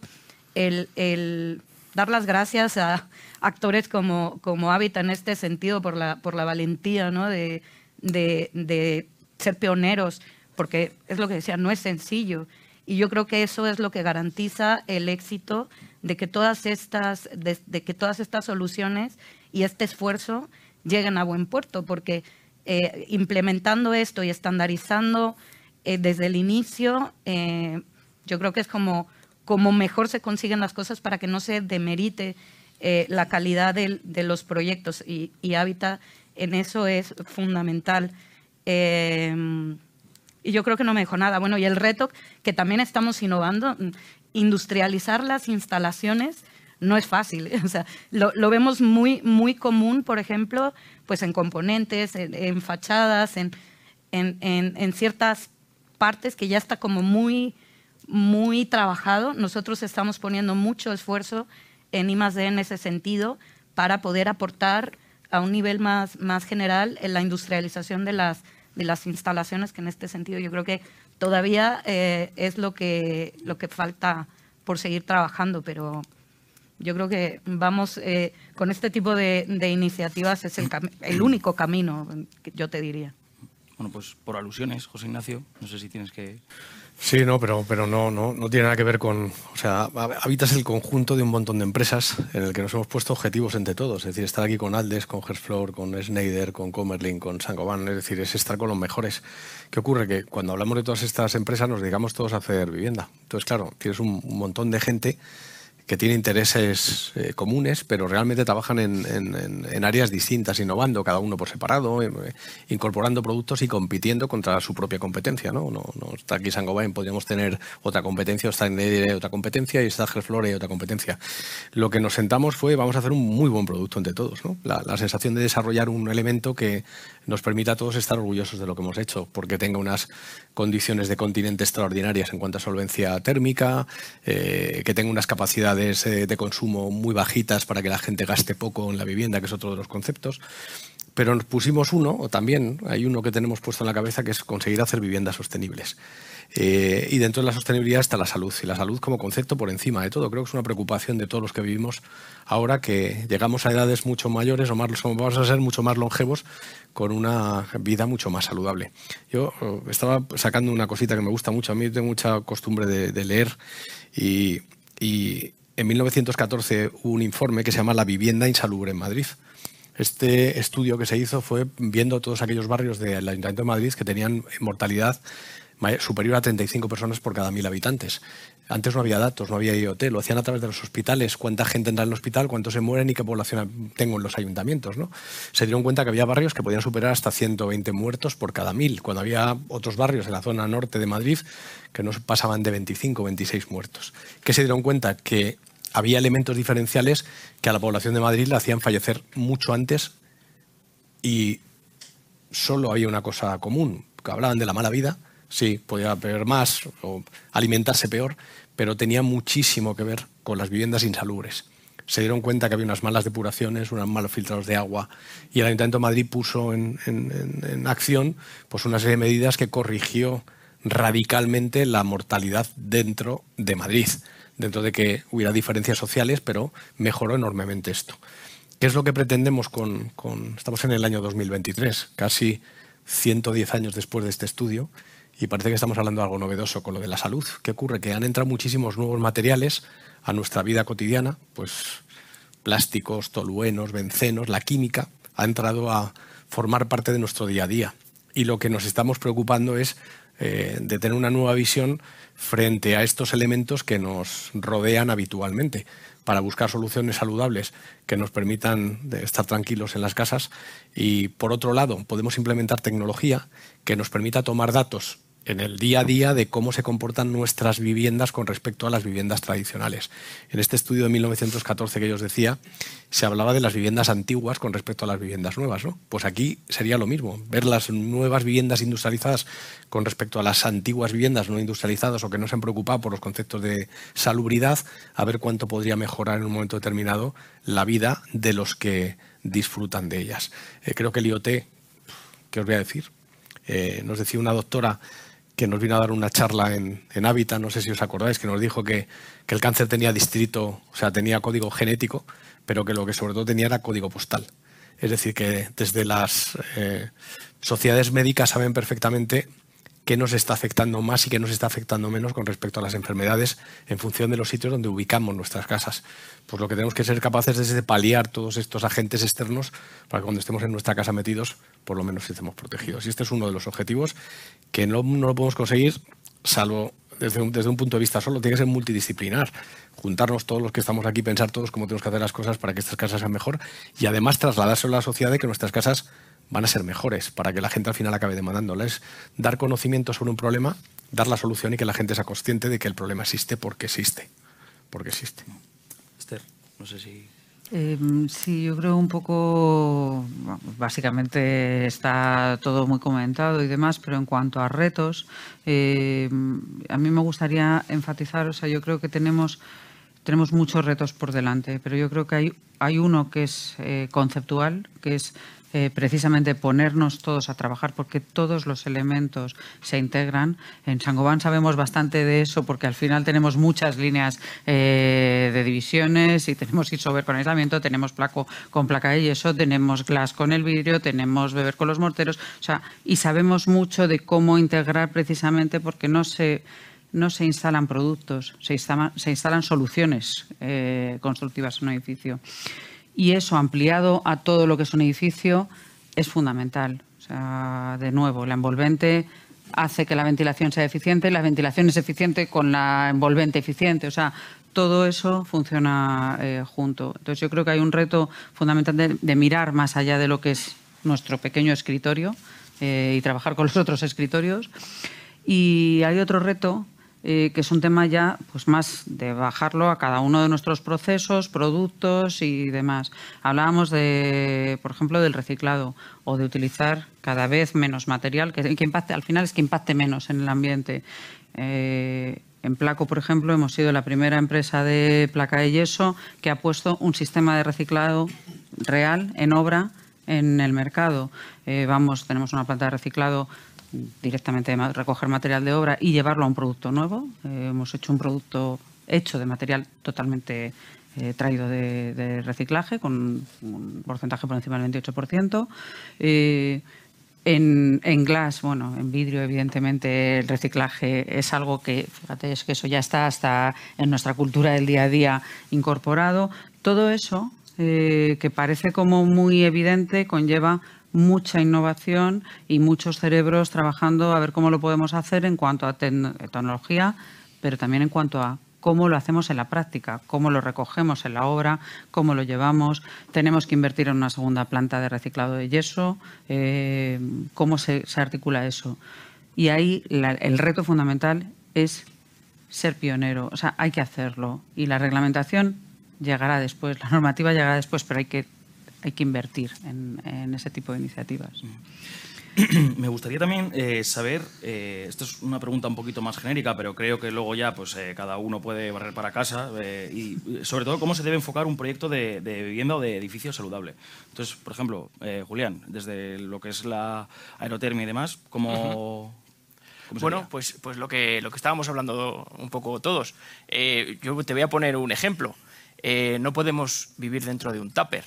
el, el dar las gracias a actores como, como Hábitat en este sentido por la, por la valentía ¿no? de, de, ser pioneros, porque es lo que decía, no es sencillo. Y yo creo que eso es lo que garantiza el éxito de que todas estas, de, que todas estas soluciones y este esfuerzo lleguen a buen puerto, porque eh, implementando esto y estandarizando eh, desde el inicio, eh, yo creo que es como como mejor se consiguen las cosas para que no se demerite eh, la calidad de, los proyectos y, Hábitat en eso es fundamental. Em, y yo creo que no me dijo nada. Bueno, y el reto que también estamos innovando, industrializar las instalaciones no es fácil. O sea, lo, vemos muy, muy común, por ejemplo, pues en componentes, en, fachadas, en, en, en, ciertas partes que ya está como muy muy trabajado. Nosotros estamos poniendo mucho esfuerzo en I+D en ese sentido para poder aportar a un nivel más, más general en la industrialización de las, de las instalaciones, que en este sentido yo creo que todavía eh, es lo que, lo que falta por seguir trabajando, pero yo creo que vamos eh, con este tipo de, de iniciativas es el, el único camino, yo te diría. Bueno, pues por alusiones, José Ignacio, no sé si tienes que... Sí, no, pero, pero no, no, no tiene nada que ver con. O sea, Habitas el conjunto de un montón de empresas en el que nos hemos puesto objetivos entre todos. Es decir, estar aquí con Aldes, con Hersflor, con Schneider, con Comerlin, con Sangoban. Es decir, es estar con los mejores. ¿Qué ocurre? Que cuando hablamos de todas estas empresas nos dedicamos todos a hacer vivienda. Entonces, claro, tienes un montón de gente que tiene intereses eh, comunes, pero realmente trabajan en, áreas distintas, innovando, cada uno por separado, eh, incorporando productos y compitiendo contra su propia competencia. No, no, está aquí Sangobain, podríamos tener otra competencia, está en otra competencia, y está Gerflore otra competencia. Lo que nos sentamos fue, vamos a hacer un muy buen producto entre todos. la sensación de desarrollar un elemento que nos permita a todos estar orgullosos de lo que hemos hecho, porque tenga unas condiciones de continente extraordinarias en cuanto a solvencia térmica, eh, que tenga unas capacidades eh, de consumo muy bajitas para que la gente gaste poco en la vivienda, que es otro de los conceptos. Pero nos pusimos uno, o también hay uno que tenemos puesto en la cabeza, que es conseguir hacer viviendas sostenibles. Eh, y dentro de la sostenibilidad está la salud, y la salud como concepto por encima de todo. Creo que es una preocupación de todos los que vivimos ahora que llegamos a edades mucho mayores o más, vamos a ser mucho más longevos con una vida mucho más saludable. Yo eh, estaba sacando una cosita que me gusta mucho, a mí tengo mucha costumbre de, leer y, y en 1914 hubo un informe que se llama La vivienda insalubre en Madrid. Este estudio que se hizo fue viendo todos aquellos barrios del Ayuntamiento de Madrid que tenían mortalidad superior a 35 personas por cada mil habitantes. Antes no había datos, no había IoT, lo hacían a través de los hospitales, cuánta gente entra en el hospital, cuántos se mueren y qué población tengo en los ayuntamientos. ¿no? Se dieron cuenta que había barrios que podían superar hasta 120 muertos por cada mil, cuando había otros barrios en la zona norte de Madrid que no pasaban de 25 o 26 muertos. Que se dieron cuenta que había elementos diferenciales que a la población de Madrid la hacían fallecer mucho antes y solo había una cosa común, que hablaban de la mala vida, sí, podía beber más o alimentarse peor, pero tenía muchísimo que ver con las viviendas insalubres. Se dieron cuenta que había unas malas depuraciones, unos malos filtrados de agua, y el Ayuntamiento de Madrid puso en, acción pues una serie de medidas que corrigió radicalmente la mortalidad dentro de Madrid, dentro de que hubiera diferencias sociales, pero mejoró enormemente esto. ¿Qué es lo que pretendemos con, con estamos en el año 2023, casi 110 años después de este estudio, y parece que estamos hablando de algo novedoso con lo de la salud. ¿Qué ocurre? Que han entrado muchísimos nuevos materiales a nuestra vida cotidiana, pues plásticos, toluenos, bencenos, la química ha entrado a formar parte de nuestro día a día. Y lo que nos estamos preocupando es eh, de tener una nueva visión frente a estos elementos que nos rodean habitualmente para buscar soluciones saludables que nos permitan estar tranquilos en las casas y por otro lado podemos implementar tecnología que nos permita tomar datos en el día a día de cómo se comportan nuestras viviendas con respecto a las viviendas tradicionales. En este estudio de 1914 que yo os decía, se hablaba de las viviendas antiguas con respecto a las viviendas nuevas. ¿no? Pues aquí sería lo mismo, ver las nuevas viviendas industrializadas con respecto a las antiguas viviendas no industrializadas o que no se han preocupado por los conceptos de salubridad, a ver cuánto podría mejorar en un momento determinado la vida de los que disfrutan de ellas. Eh, creo que el IoT, ¿qué os voy a decir? Eh, nos decía una doctora que nos vino a dar una charla en, en Hábitat, no sé si os acordáis, que nos dijo que, el cáncer tenía distrito, o sea, tenía código genético, pero que lo que sobre todo tenía era código postal. Es decir, que desde las eh, sociedades médicas saben perfectamente qué nos está afectando más y qué nos está afectando menos con respecto a las enfermedades en función de los sitios donde ubicamos nuestras casas. Pues lo que tenemos que ser capaces es de paliar todos estos agentes externos para que cuando estemos en nuestra casa metidos, por lo menos estemos protegidos. Y este es uno de los objetivos que no, no lo podemos conseguir salvo desde un, desde un, punto de vista solo, tiene que ser multidisciplinar. Juntarnos todos los que estamos aquí, pensar todos cómo tenemos que hacer las cosas para que estas casas sean mejor y además trasladárselo a la sociedad de que nuestras casas van a ser mejores para que la gente al final acabe demandándoles. Dar conocimiento sobre un problema, dar la solución y que la gente sea consciente de que el problema existe porque existe. Porque existe. Esther, no sé si... Eh, sí, yo creo un poco, básicamente está todo muy comentado y demás, pero en cuanto a retos, eh, a mí me gustaría enfatizar, o sea, yo creo que tenemos, tenemos muchos retos por delante, pero yo creo que hay, hay uno que es eh, conceptual, que es eh, precisamente ponernos todos a trabajar porque todos los elementos se integran. En Sangobán sabemos bastante de eso porque al final tenemos muchas líneas eh, de divisiones y tenemos isover con aislamiento, tenemos placo con placa de yeso, tenemos glass con el vidrio, tenemos beber con los morteros, o sea, y sabemos mucho de cómo integrar precisamente porque no se no se instalan productos, se instalan, se instalan soluciones eh, constructivas en un edificio. Y eso ampliado a todo lo que es un edificio es fundamental. O sea, de nuevo, la envolvente hace que la ventilación sea eficiente, la ventilación es eficiente con la envolvente eficiente. O sea, todo eso funciona eh, junto. Entonces yo creo que hay un reto fundamental de, mirar más allá de lo que es nuestro pequeño escritorio eh, y trabajar con los otros escritorios. Y hay otro reto eh, que es un tema ya pues más de bajarlo a cada uno de nuestros procesos, productos y demás. Hablábamos de, por ejemplo, del reciclado o de utilizar cada vez menos material, que, impacte, al final es que impacte menos en el ambiente. Eh, en Placo, por ejemplo, hemos sido la primera empresa de placa de yeso que ha puesto un sistema de reciclado real en obra en el mercado. Eh, vamos, tenemos una planta de reciclado directamente recoger material de obra y llevarlo a un producto nuevo. Eh, hemos hecho un producto hecho de material totalmente eh, traído de, reciclaje, con un porcentaje por encima del 28%. Eh, en, en, glass, bueno, en vidrio, evidentemente, el reciclaje es algo que, fíjate, es que eso ya está hasta en nuestra cultura del día a día incorporado. Todo eso, que parece como muy evidente, conlleva mucha innovación y muchos cerebros trabajando a ver cómo lo podemos hacer en cuanto a tecnología, pero también en cuanto a cómo lo hacemos en la práctica, cómo lo recogemos en la obra, cómo lo llevamos. Tenemos que invertir en una segunda planta de reciclado de yeso, eh, cómo se, articula eso. Y ahí el reto fundamental es ser pionero, o sea, hay que hacerlo. Y la reglamentación llegará después, la normativa llegará después, pero hay que hay que invertir en, ese tipo de iniciativas. Me gustaría también eh, saber, eh, esto es una pregunta un poquito más genérica, pero creo que luego ya pues, eh, cada uno puede barrer para casa, y sobre todo cómo se debe enfocar un proyecto de, vivienda o de edificio saludable. Entonces, por ejemplo, Julián, desde lo que es la aerotermia y demás, ¿cómo, bueno, pues, pues lo, que, lo que estábamos hablando un poco todos. yo te voy a poner un ejemplo. no podemos vivir dentro de un tupper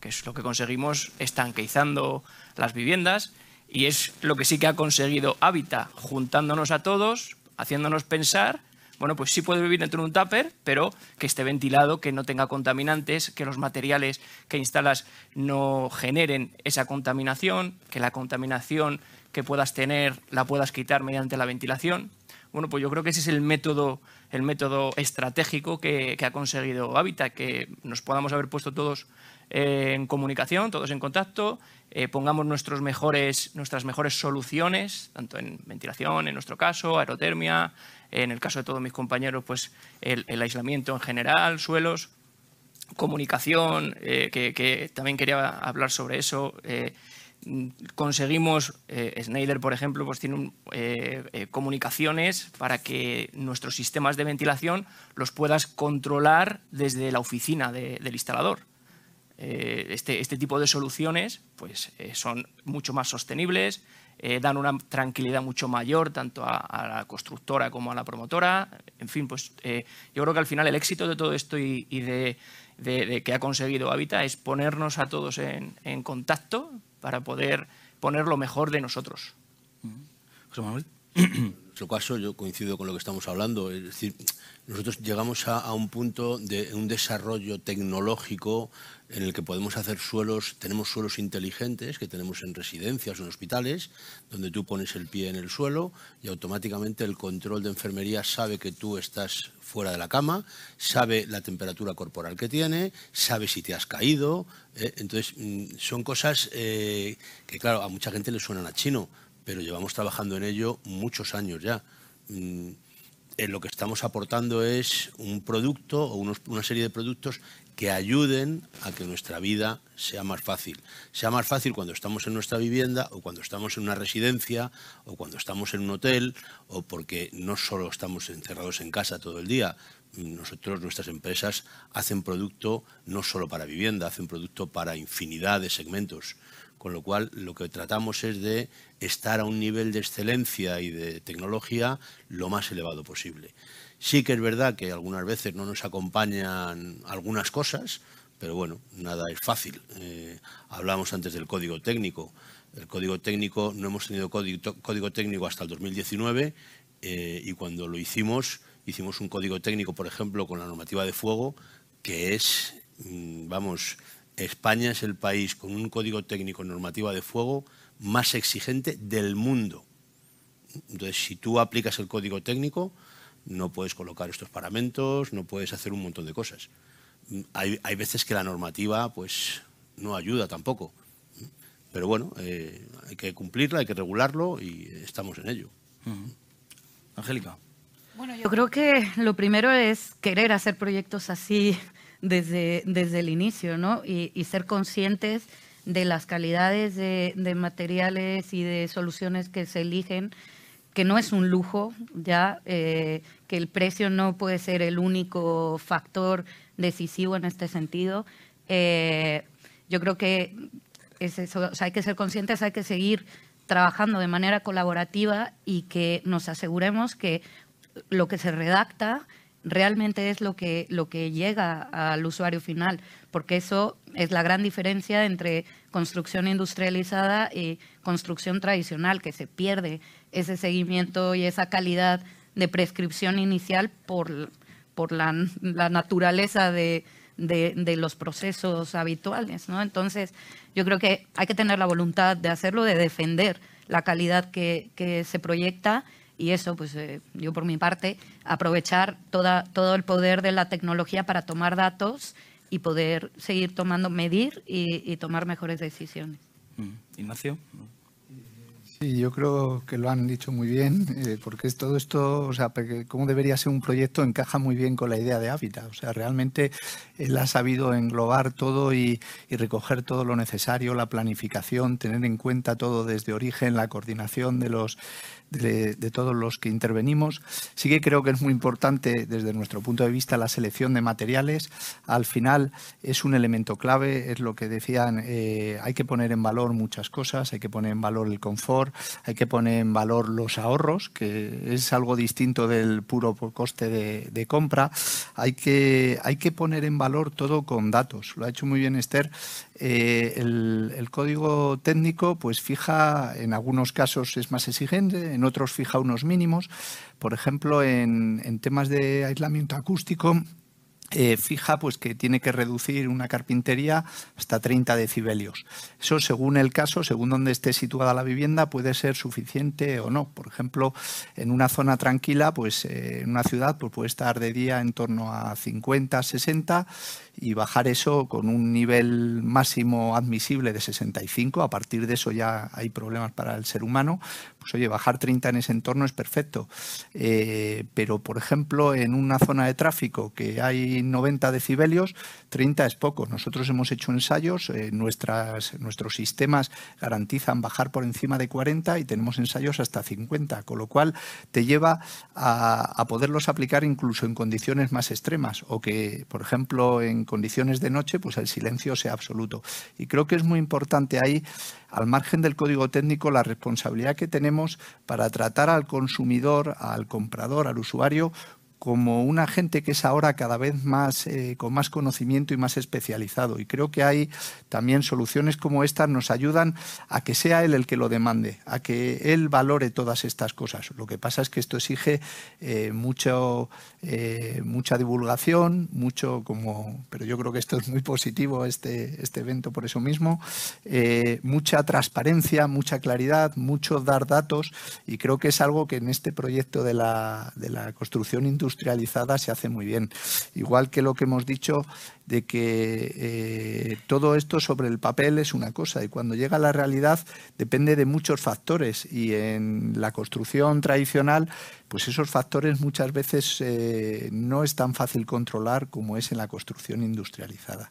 que es lo que conseguimos estanqueizando las viviendas Y es lo que sí que ha conseguido Hábitat, juntándonos a todos, haciéndonos pensar, bueno, pues sí puede vivir dentro de un tupper, pero que esté ventilado, que no tenga contaminantes, que los materiales que instalas no generen esa contaminación, que la contaminación que puedas tener la puedas quitar mediante la ventilación. Bueno, pues yo creo que ese es el método, el método estratégico que, ha conseguido Habitat, que nos podamos haber puesto todos eh, en comunicación, todos en contacto, eh, pongamos nuestros mejores, nuestras mejores soluciones, tanto en ventilación, en nuestro caso, aerotermia, en el caso de todos mis compañeros, pues el, aislamiento en general, suelos, comunicación, eh, que, también quería hablar sobre eso conseguimos, eh, Schneider por ejemplo, pues tiene eh, eh, comunicaciones para que nuestros sistemas de ventilación los puedas controlar desde la oficina del instalador. Este, este, tipo de soluciones pues, son mucho más sostenibles, dan una tranquilidad mucho mayor tanto a, la constructora como a la promotora. En fin, pues yo creo que al final el éxito de todo esto y, de, que ha conseguido Habita es ponernos a todos en contacto para poder poner lo mejor de nosotros. José Manuel. En nuestro caso, yo coincido con lo que estamos hablando. Es decir, nosotros llegamos a, un punto de un desarrollo tecnológico en el que podemos hacer suelos, tenemos suelos inteligentes que tenemos en residencias o en hospitales, donde tú pones el pie en el suelo y automáticamente el control de enfermería sabe que tú estás fuera de la cama, sabe la temperatura corporal que tiene, sabe si te has caído. ¿eh? entonces, mm, son cosas eh, que, claro, a mucha gente le suenan a chino, pero llevamos trabajando en ello muchos años ya. Mm, lo que estamos aportando es un producto o una serie de productos que ayuden a que nuestra vida sea más fácil. Sea más fácil cuando estamos en nuestra vivienda o cuando estamos en una residencia o cuando estamos en un hotel o porque no solo estamos encerrados en casa todo el día. Nosotros, nuestras empresas, hacen producto no solo para vivienda, hacen producto para infinidad de segmentos con lo cual lo que tratamos es de estar a un nivel de excelencia y de tecnología lo más elevado posible. Sí que es verdad que algunas veces no nos acompañan algunas cosas, pero bueno, nada es fácil. Eh, hablamos antes del código técnico. El código técnico, no hemos tenido código, técnico hasta el 2019 eh, y cuando lo hicimos, hicimos un código técnico, por ejemplo, con la normativa de fuego, que es, mm, vamos, España es el país con un código técnico normativa de fuego más exigente del mundo. Entonces, si tú aplicas el código técnico, no puedes colocar estos paramentos, no puedes hacer un montón de cosas. Hay, veces que la normativa pues, no ayuda tampoco. Pero bueno, eh, hay que cumplirla, hay que regularlo y estamos en ello. Angélica. Bueno, yo creo que lo primero es querer hacer proyectos así desde, desde el inicio, ¿no? Y, ser conscientes de las calidades de, materiales y de soluciones que se eligen, que no es un lujo, ya que el precio no puede ser el único factor decisivo en este sentido. yo creo que es eso, hay que ser conscientes, hay que seguir trabajando de manera colaborativa y que nos aseguremos que lo que se redacta realmente es lo que, lo que llega al usuario final, porque eso es la gran diferencia entre construcción industrializada y construcción tradicional, que se pierde ese seguimiento y esa calidad de prescripción inicial por, por la, naturaleza de, los procesos habituales. ¿no? Entonces, yo creo que hay que tener la voluntad de hacerlo, de defender la calidad que se proyecta y eso, pues eh, yo por mi parte, aprovechar toda, todo el poder de la tecnología para tomar datos y poder seguir tomando, medir y, tomar mejores decisiones. Mm. Ignacio. Sí, yo creo que lo han dicho muy bien, eh, porque es todo esto, o sea, cómo debería ser un proyecto encaja muy bien con la idea de Hábitat. O sea, realmente él ha sabido englobar todo y, recoger todo lo necesario, la planificación, tener en cuenta todo desde origen, la coordinación de los de, todos los que intervenimos. Sí que creo que es muy importante desde nuestro punto de vista la selección de materiales. Al final es un elemento clave, es lo que decían, eh, hay que poner en valor muchas cosas, hay que poner en valor el confort, hay que poner en valor los ahorros, que es algo distinto del puro coste de, compra. Hay que, hay que poner en valor todo con datos. Lo ha hecho muy bien Esther. Eh, el, código técnico pues fija, en algunos casos es más exigente, en otros fija unos mínimos. Por ejemplo, en, en temas de aislamiento acústico, eh, fija pues que tiene que reducir una carpintería hasta 30 decibelios. Eso según el caso, según donde esté situada la vivienda, puede ser suficiente o no. Por ejemplo, en una zona tranquila, pues eh, en una ciudad pues, puede estar de día en torno a 50, 60 y bajar eso con un nivel máximo admisible de 65. A partir de eso ya hay problemas para el ser humano. Pues oye, bajar 30 en ese entorno es perfecto. Eh, pero, por ejemplo, en una zona de tráfico que hay 90 decibelios, 30 es poco. Nosotros hemos hecho ensayos, eh, nuestras, nuestros sistemas garantizan bajar por encima de 40 y tenemos ensayos hasta 50, con lo cual te lleva a, a poderlos aplicar incluso en condiciones más extremas o que, por ejemplo, en condiciones de noche, pues el silencio sea absoluto. Y creo que es muy importante ahí, al margen del código técnico, la responsabilidad que tenemos para tratar al consumidor, al comprador, al usuario, como un agente que es ahora cada vez más eh, con más conocimiento y más especializado. Y creo que hay también soluciones como estas nos ayudan a que sea él el que lo demande, a que él valore todas estas cosas. Lo que pasa es que esto exige eh, mucho, eh, mucha divulgación, mucho como, pero yo creo que esto es muy positivo este, este evento por eso mismo, mucha transparencia, mucha claridad, mucho dar datos y creo que es algo que en este proyecto de la, de la construcción industrial industrializada se hace muy bien. Igual que lo que hemos dicho de que eh, todo esto sobre el papel es una cosa y cuando llega a la realidad depende de muchos factores y en la construcción tradicional pues esos factores muchas veces eh, no es tan fácil controlar como es en la construcción industrializada.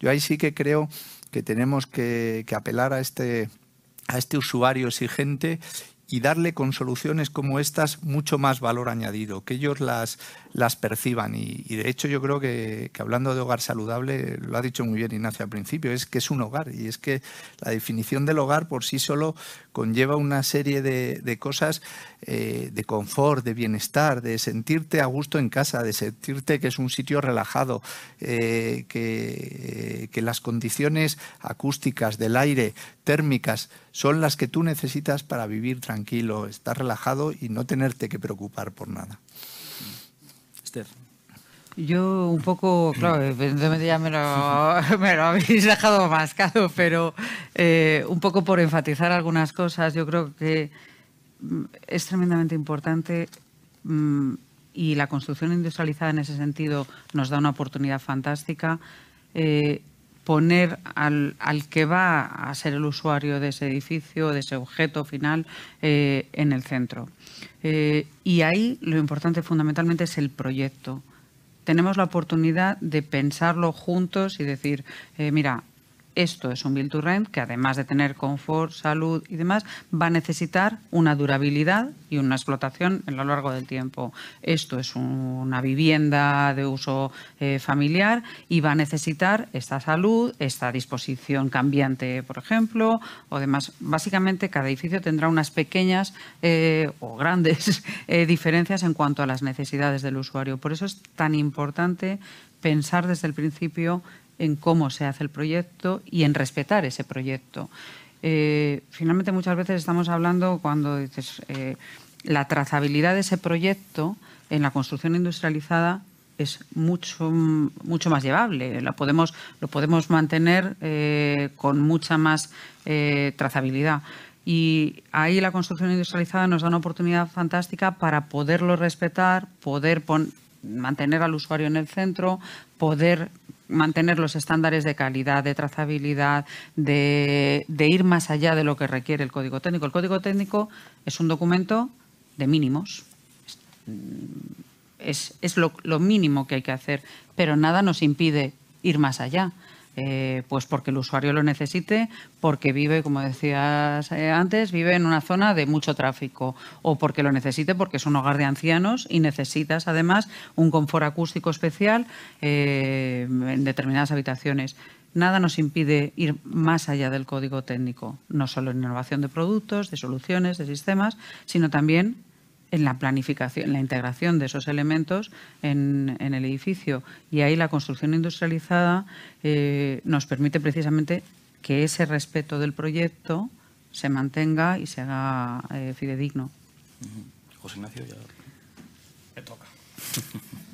Yo ahí sí que creo que tenemos que, que apelar a este, a este usuario exigente y darle con soluciones como estas mucho más valor añadido, que ellos las, las perciban. Y, de hecho yo creo que, hablando de hogar saludable, lo ha dicho muy bien Ignacio al principio, es que es un hogar y es que la definición del hogar por sí solo conlleva una serie de, cosas eh, de confort, de bienestar, de sentirte a gusto en casa, de sentirte que es un sitio relajado, eh, que, que las condiciones acústicas, del aire, térmicas, son las que tú necesitas para vivir tranquilo, estar relajado y no tenerte que preocupar por nada. Esther. Yo un poco, claro, evidentemente ya me lo, habéis dejado mascado, pero eh, un poco por enfatizar algunas cosas, yo creo que mm, es tremendamente importante mm, y la construcción industrializada en ese sentido nos da una oportunidad fantástica. Eh, poner al, que va a ser el usuario de ese edificio, de ese objeto final, eh, en el centro. Eh, y ahí lo importante fundamentalmente es el proyecto. Tenemos la oportunidad de pensarlo juntos y decir, eh, mira, esto es un build to rent que además de tener confort, salud y demás, va a necesitar una durabilidad y una explotación a lo largo del tiempo. Esto es una vivienda de uso eh, familiar y va a necesitar esta salud, esta disposición cambiante, por ejemplo, o demás. Básicamente, cada edificio tendrá unas pequeñas eh, o grandes eh, diferencias en cuanto a las necesidades del usuario. Por eso es tan importante pensar desde el principio en cómo se hace el proyecto y en respetar ese proyecto. Eh, finalmente, muchas veces estamos hablando cuando dices eh, la trazabilidad de ese proyecto en la construcción industrializada es mucho, mucho más llevable. La podemos, lo podemos mantener eh, con mucha más trazabilidad. Y ahí la construcción industrializada nos da una oportunidad fantástica para poderlo respetar, poder mantener al usuario en el centro, poder mantener los estándares de calidad, de trazabilidad, de, ir más allá de lo que requiere el código técnico. El código técnico es un documento de mínimos. Es, lo, lo mínimo que hay que hacer, pero nada nos impide ir más allá. Eh, pues porque el usuario lo necesite, porque vive, como decías eh, antes, vive en una zona de mucho tráfico, o porque lo necesite porque es un hogar de ancianos y necesitas además un confort acústico especial eh, en determinadas habitaciones. nada nos impide ir más allá del código técnico, no solo en innovación de productos, de soluciones, de sistemas, sino también en la planificación, en la integración de esos elementos en, el edificio. Y ahí la construcción industrializada eh, nos permite precisamente que ese respeto del proyecto se mantenga y se haga eh, fidedigno. José Ignacio, ya me toca.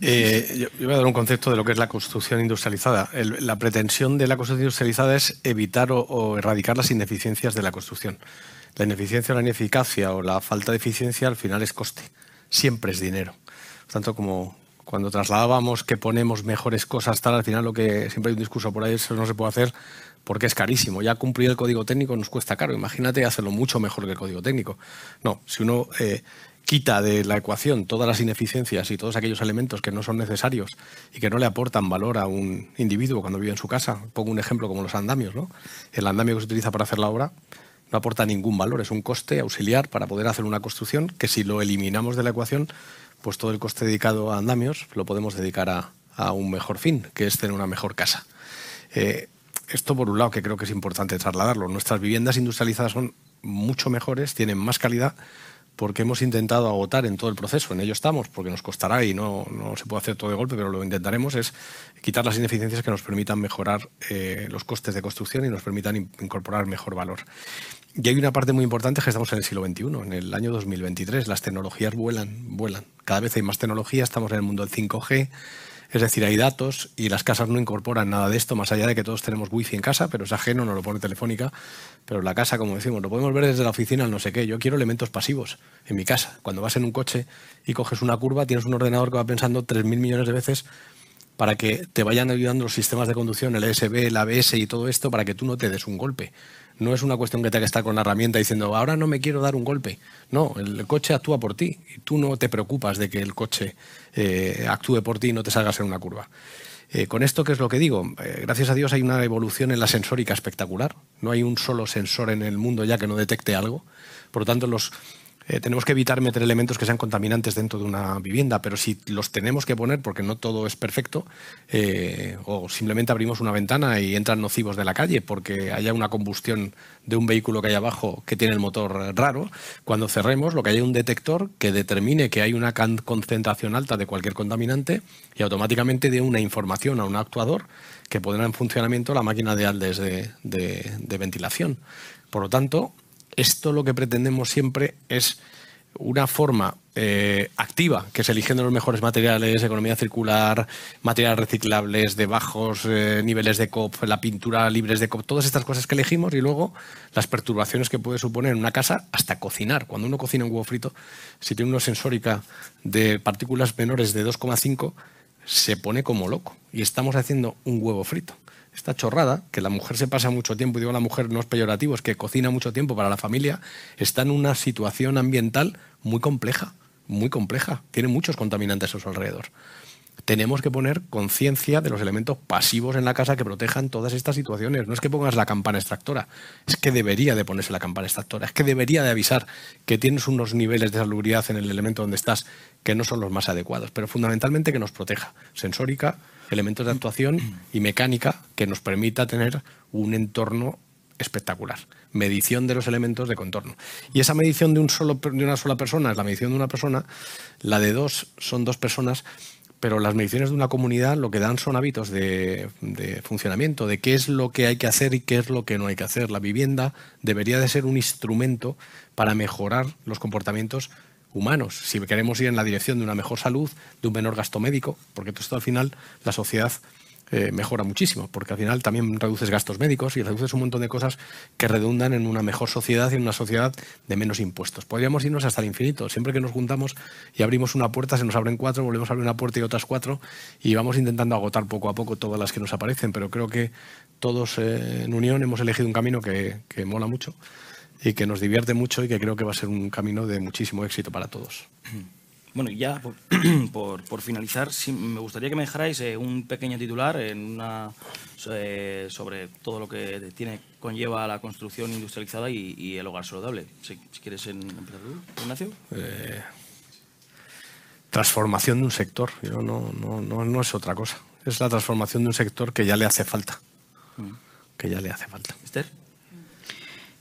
Eh, yo, voy a dar un concepto de lo que es la construcción industrializada. la pretensión de la construcción industrializada es evitar o, erradicar las ineficiencias de la construcción. La ineficiencia o la ineficacia o la falta de eficiencia al final es coste. Siempre es dinero. Por tanto, como cuando trasladábamos que ponemos mejores cosas, tal, al final lo que siempre hay un discurso por ahí, eso no se puede hacer porque es carísimo. Ya cumplir el código técnico nos cuesta caro. Imagínate hacerlo mucho mejor que el código técnico. No, si uno eh, quita de la ecuación todas las ineficiencias y todos aquellos elementos que no son necesarios y que no le aportan valor a un individuo cuando vive en su casa. Pongo un ejemplo como los andamios. ¿no? El andamio que se utiliza para hacer la obra no aporta ningún valor, es un coste auxiliar para poder hacer una construcción que si lo eliminamos de la ecuación, pues todo el coste dedicado a andamios lo podemos dedicar a, un mejor fin, que es tener una mejor casa. Eh, esto por un lado que creo que es importante trasladarlo. Nuestras viviendas industrializadas son mucho mejores, tienen más calidad, porque hemos intentado agotar en todo el proceso, en ello estamos, porque nos costará y no, se puede hacer todo de golpe, pero lo intentaremos, es quitar las ineficiencias que nos permitan mejorar eh, los costes de construcción y nos permitan incorporar mejor valor. Y hay una parte muy importante que estamos en el siglo XXI, en el año 2023. Las tecnologías vuelan, vuelan. Cada vez hay más tecnología, estamos en el mundo del 5G, es decir, hay datos y las casas no incorporan nada de esto, más allá de que todos tenemos wifi en casa, pero es ajeno, no lo pone telefónica. Pero la casa, como decimos, lo podemos ver desde la oficina, no sé qué. Yo quiero elementos pasivos en mi casa. Cuando vas en un coche y coges una curva, tienes un ordenador que va pensando 3.000 millones de veces para que te vayan ayudando los sistemas de conducción, el ESB, el ABS y todo esto, para que tú no te des un golpe. No es una cuestión que tenga que estar con la herramienta diciendo, ahora no me quiero dar un golpe. No, el coche actúa por ti y tú no te preocupas de que el coche eh, actúe por ti y no te salgas en una curva. Eh, con esto, ¿qué es lo que digo? Eh, gracias a Dios hay una evolución en la sensórica espectacular. No hay un solo sensor en el mundo ya que no detecte algo. Por lo tanto, los eh, tenemos que evitar meter elementos que sean contaminantes dentro de una vivienda, pero si los tenemos que poner, porque no todo es perfecto, eh, o simplemente abrimos una ventana y entran nocivos de la calle porque haya una combustión de un vehículo que hay abajo que tiene el motor raro, cuando cerremos lo que haya un detector que determine que hay una concentración alta de cualquier contaminante y automáticamente dé una información a un actuador que pondrá en funcionamiento la máquina de aldes de ventilación. Por lo tanto, esto lo que pretendemos siempre es una forma eh, activa, que es eligiendo los mejores materiales, economía circular, materiales reciclables de bajos eh, niveles de COP, la pintura libres de COP, todas estas cosas que elegimos y luego las perturbaciones que puede suponer en una casa hasta cocinar. Cuando uno cocina un huevo frito, si tiene una sensórica de partículas menores de 2,5, se pone como loco y estamos haciendo un huevo frito esta chorrada, que la mujer se pasa mucho tiempo, y digo la mujer no es peyorativo, es que cocina mucho tiempo para la familia, está en una situación ambiental muy compleja, muy compleja. Tiene muchos contaminantes a su alrededor. Tenemos que poner conciencia de los elementos pasivos en la casa que protejan todas estas situaciones. No es que pongas la campana extractora, es que debería de ponerse la campana extractora, es que debería de avisar que tienes unos niveles de salubridad en el elemento donde estás que no son los más adecuados, pero fundamentalmente que nos proteja, sensórica, elementos de actuación y mecánica que nos permita tener un entorno espectacular. Medición de los elementos de contorno. Y esa medición de, un solo, de una sola persona es la medición de una persona, la de dos son dos personas, pero las mediciones de una comunidad lo que dan son hábitos de, de, funcionamiento, de qué es lo que hay que hacer y qué es lo que no hay que hacer. La vivienda debería de ser un instrumento para mejorar los comportamientos humanos, si queremos ir en la dirección de una mejor salud, de un menor gasto médico, porque todo esto al final la sociedad eh, mejora muchísimo, porque al final también reduces gastos médicos y reduces un montón de cosas que redundan en una mejor sociedad y en una sociedad de menos impuestos. Podríamos irnos hasta el infinito. Siempre que nos juntamos y abrimos una puerta, se nos abren cuatro, volvemos a abrir una puerta y otras cuatro, y vamos intentando agotar poco a poco todas las que nos aparecen, pero creo que todos eh, en unión hemos elegido un camino que, que mola mucho y que nos divierte mucho y que creo que va a ser un camino de muchísimo éxito para todos. Bueno, y ya por, por, finalizar, me gustaría que me dejarais eh, un pequeño titular en una, eh, sobre todo lo que tiene conlleva la construcción industrializada y, el hogar saludable. Si, quieres empezar tú, Ignacio. Eh, transformación de un sector, no, no, no, no es otra cosa. Es la transformación de un sector que ya le hace falta que ya le hace falta. Esther.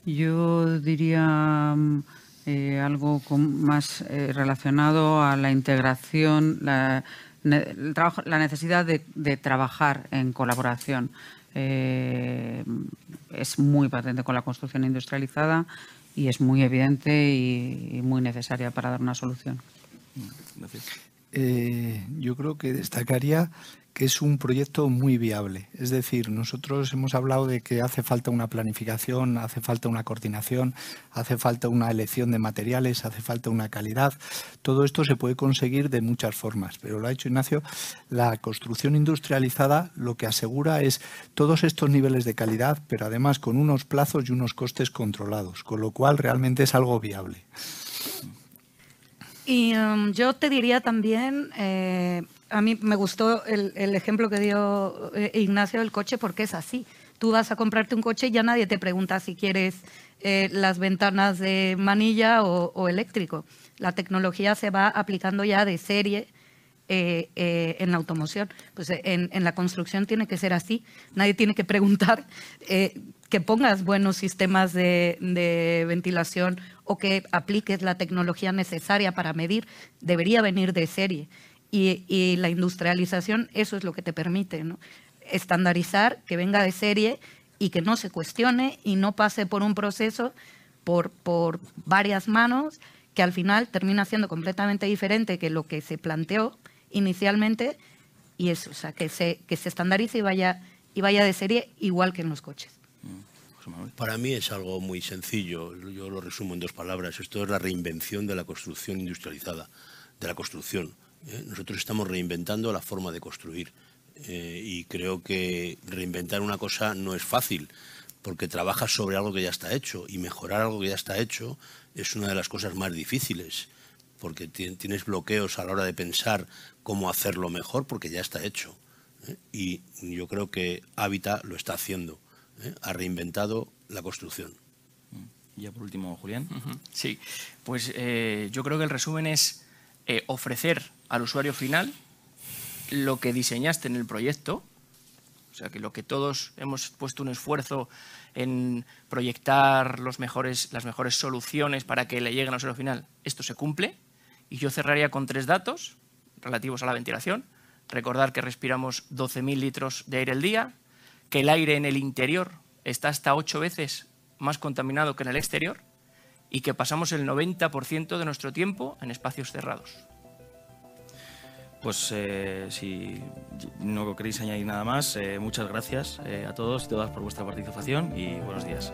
Yo diría mm, eh, algo más eh, relacionado a la integración, la, la necesidad de, trabajar en colaboración. Eh, es muy patente con la construcción industrializada y es muy evidente y, muy necesaria para dar una solución. Yo creo que destacaría que es un proyecto muy viable. Es decir, nosotros hemos hablado de que hace falta una planificación, hace falta una coordinación, hace falta una elección de materiales, hace falta una calidad. Todo esto se puede conseguir de muchas formas, pero lo ha hecho Ignacio. La construcción industrializada lo que asegura es todos estos niveles de calidad, pero además con unos plazos y unos costes controlados, con lo cual realmente es algo viable. Y um, yo te diría también, eh, a mí me gustó el, ejemplo que dio eh, Ignacio del coche porque es así. Tú vas a comprarte un coche y ya nadie te pregunta si quieres eh, las ventanas de manilla o, eléctrico. La tecnología se va aplicando ya de serie eh, en la automoción. Pues en, la construcción tiene que ser así. Nadie tiene que preguntar que pongas buenos sistemas de, de, ventilación o que apliques la tecnología necesaria para medir. Debería venir de serie. Y, la industrialización, eso es lo que te permite, ¿no? Estandarizar, que venga de serie y que no se cuestione y no pase por un proceso por, por varias manos que al final termina siendo completamente diferente que lo que se planteó inicialmente y eso, o sea, que se, que se estandarice y vaya, y vaya de serie igual que en los coches. Para mí es algo muy sencillo, yo lo resumo en dos palabras, esto es la reinvención de la construcción industrializada, de la construcción. ¿eh? nosotros estamos reinventando la forma de construir eh, y creo que reinventar una cosa no es fácil porque trabajas sobre algo que ya está hecho y mejorar algo que ya está hecho es una de las cosas más difíciles porque tienes bloqueos a la hora de pensar cómo hacerlo mejor porque ya está hecho. ¿eh? Y yo creo que Habitat lo está haciendo. Ha reinventado la construcción. Y ya por último, Julián. Sí, pues yo creo que el resumen es ofrecer al usuario final lo que diseñaste en el proyecto, o sea que lo que todos hemos puesto un esfuerzo en proyectar los mejores, las mejores soluciones para que le lleguen al usuario final, esto se cumple. Y yo cerraría con tres datos relativos a la ventilación. Recordar que respiramos 12.000 litros de aire al día, que el aire en el interior está hasta ocho veces más contaminado que en el exterior y que pasamos el 90% de nuestro tiempo en espacios cerrados. Pues eh, si no queréis añadir nada más, eh, muchas gracias eh, a todos y todas por vuestra participación y buenos días.